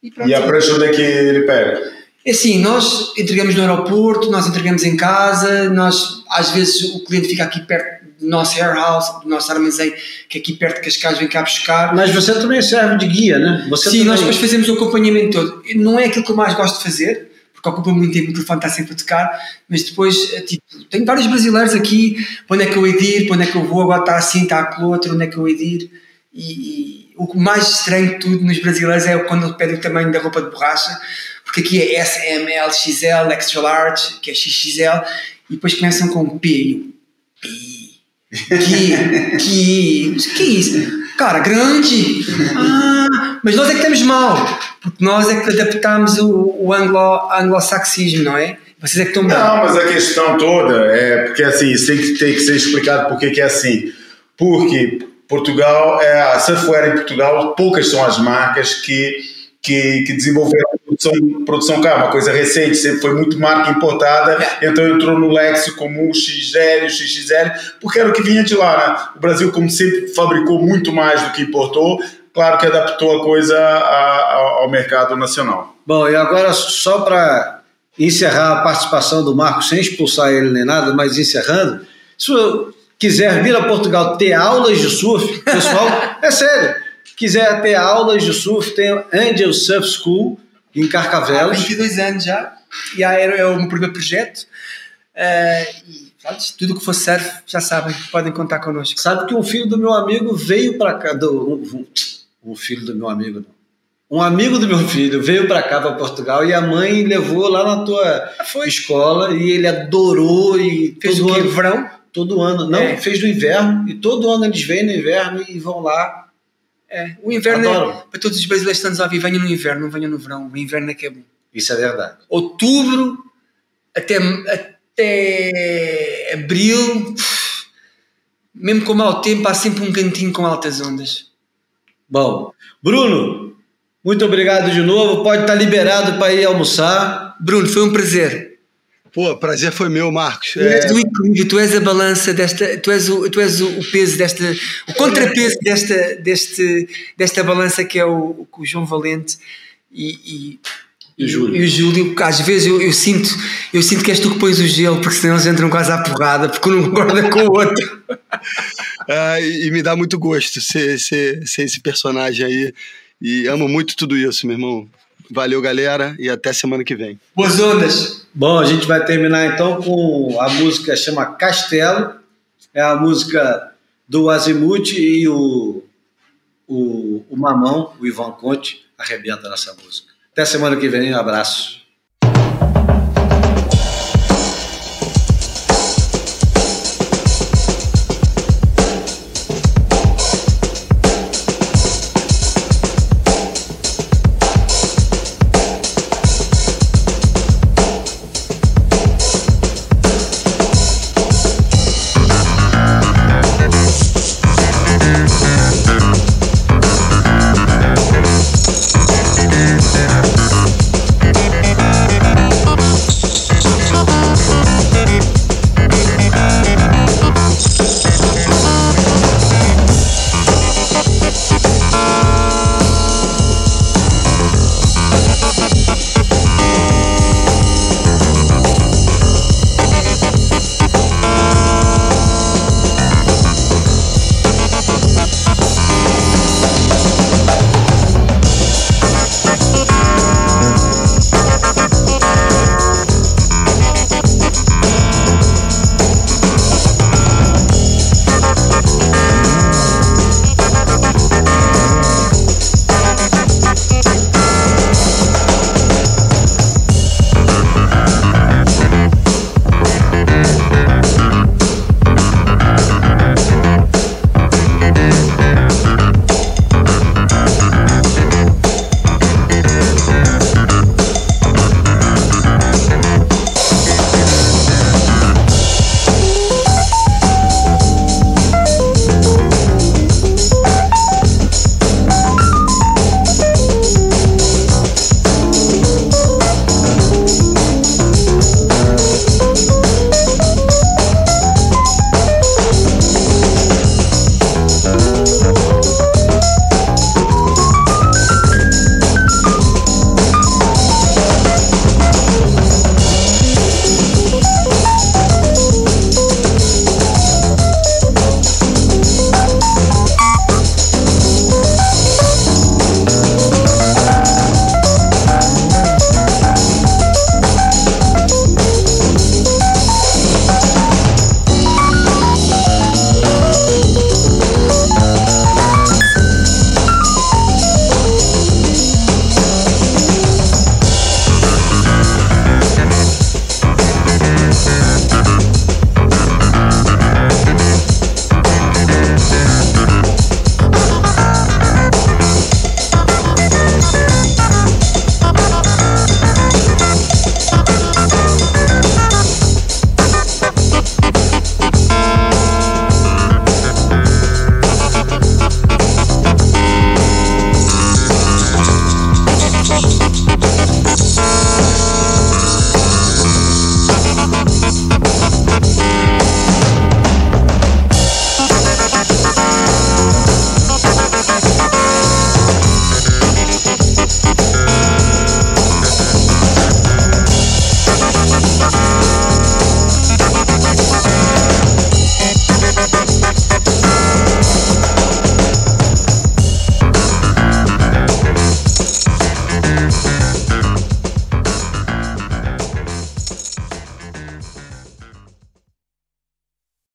e pronto. E a prancha onde é que ele pega? É assim, nós entregamos no aeroporto, nós entregamos em casa, nós às vezes o cliente fica aqui perto do nosso warehouse, do nosso armazém, que é aqui perto de Cascais vem cá buscar. Mas você também serve de guia, né? Você Sim, também... nós depois fazemos o acompanhamento todo. Não é aquilo que eu mais gosto de fazer, porque ocupa muito tempo, o telefone está sempre a tocar, mas depois, é tipo, tenho vários brasileiros aqui, para onde é que eu hei de ir, para onde é que eu vou, agora está assim, está aquele outro, onde é que eu hei de ir. E, e o mais estranho de tudo nos brasileiros é quando pedem o tamanho da roupa de borracha, porque aqui é S, M, L, XL, Extra Large, que é XXL, e depois começam com P. e P. Que, que, que é isso? Cara, grande! Ah, mas nós é que estamos mal, porque nós é que adaptamos o, o anglo, anglo-saxismo, não é? Vocês é que estão Não, mas a questão toda é porque assim, isso tem que, tem que ser explicado porque que é assim. Porque Portugal, é, a Surfwear em Portugal, poucas são as marcas que, que, que desenvolveram produção, produção cá, uma coisa recente, sempre foi muito marca importada, então entrou no Lexo como o XL, XXL, porque era o que vinha de lá. Né? O Brasil, como sempre, fabricou muito mais do que importou, claro que adaptou a coisa a- a- ao mercado nacional. Bom, e agora só para encerrar a participação do Marcos, sem expulsar ele nem nada, mas encerrando, se eu quiser vir a Portugal ter aulas de surf, pessoal, é sério, quiser ter aulas de surf, tem Angel Surf School em Há Carcavelos. 22 anos já, e há- era é o meu primeiro projeto. eh, e pronto, tudo que for surf, já sabem, podem contar connosco. Sabe que um filho do meu amigo veio para cá, do, um, um filho do meu amigo, não. Um amigo do meu filho veio para cá, para Portugal, e a mãe levou lá na tua escola e ele adorou e Fez todo o quê? ano, Verão? todo ano, não, É. fez no inverno e todo ano eles vêm no inverno e vão lá. É, o inverno Adoro. é, para todos os brasileiros que estão a ouvir, venham no inverno, não venham no verão. O inverno é que é bom. Isso é verdade. Outubro até, até abril, mesmo com mau tempo, há sempre um cantinho com altas ondas. Bom, Bruno, muito obrigado de novo. Pode estar liberado para ir almoçar. Bruno, foi um prazer. Pô, prazer foi meu, Marcos. Tu és É, o equilíbrio, tu és a balança desta, tu és o, tu és o, o peso desta, o contrapeso desta, deste, desta balança que é o, o João Valente e, e, E o Júlio. e o Júlio, porque às vezes eu, eu sinto, eu sinto que és tu que pões o gelo, porque senão eles entram quase à porrada, porque um não concorda com o outro. é, e e me dá muito gosto ser, ser, ser esse personagem aí. E amo muito tudo isso, meu irmão. Valeu, galera, e até semana que vem. Boas ondas! Bom, a gente vai terminar então com a música chama Castelo. É a música do Azimuth e o, o, o Mamão, o Ivan Conte, arrebenta nessa música. Até semana que vem, um abraço.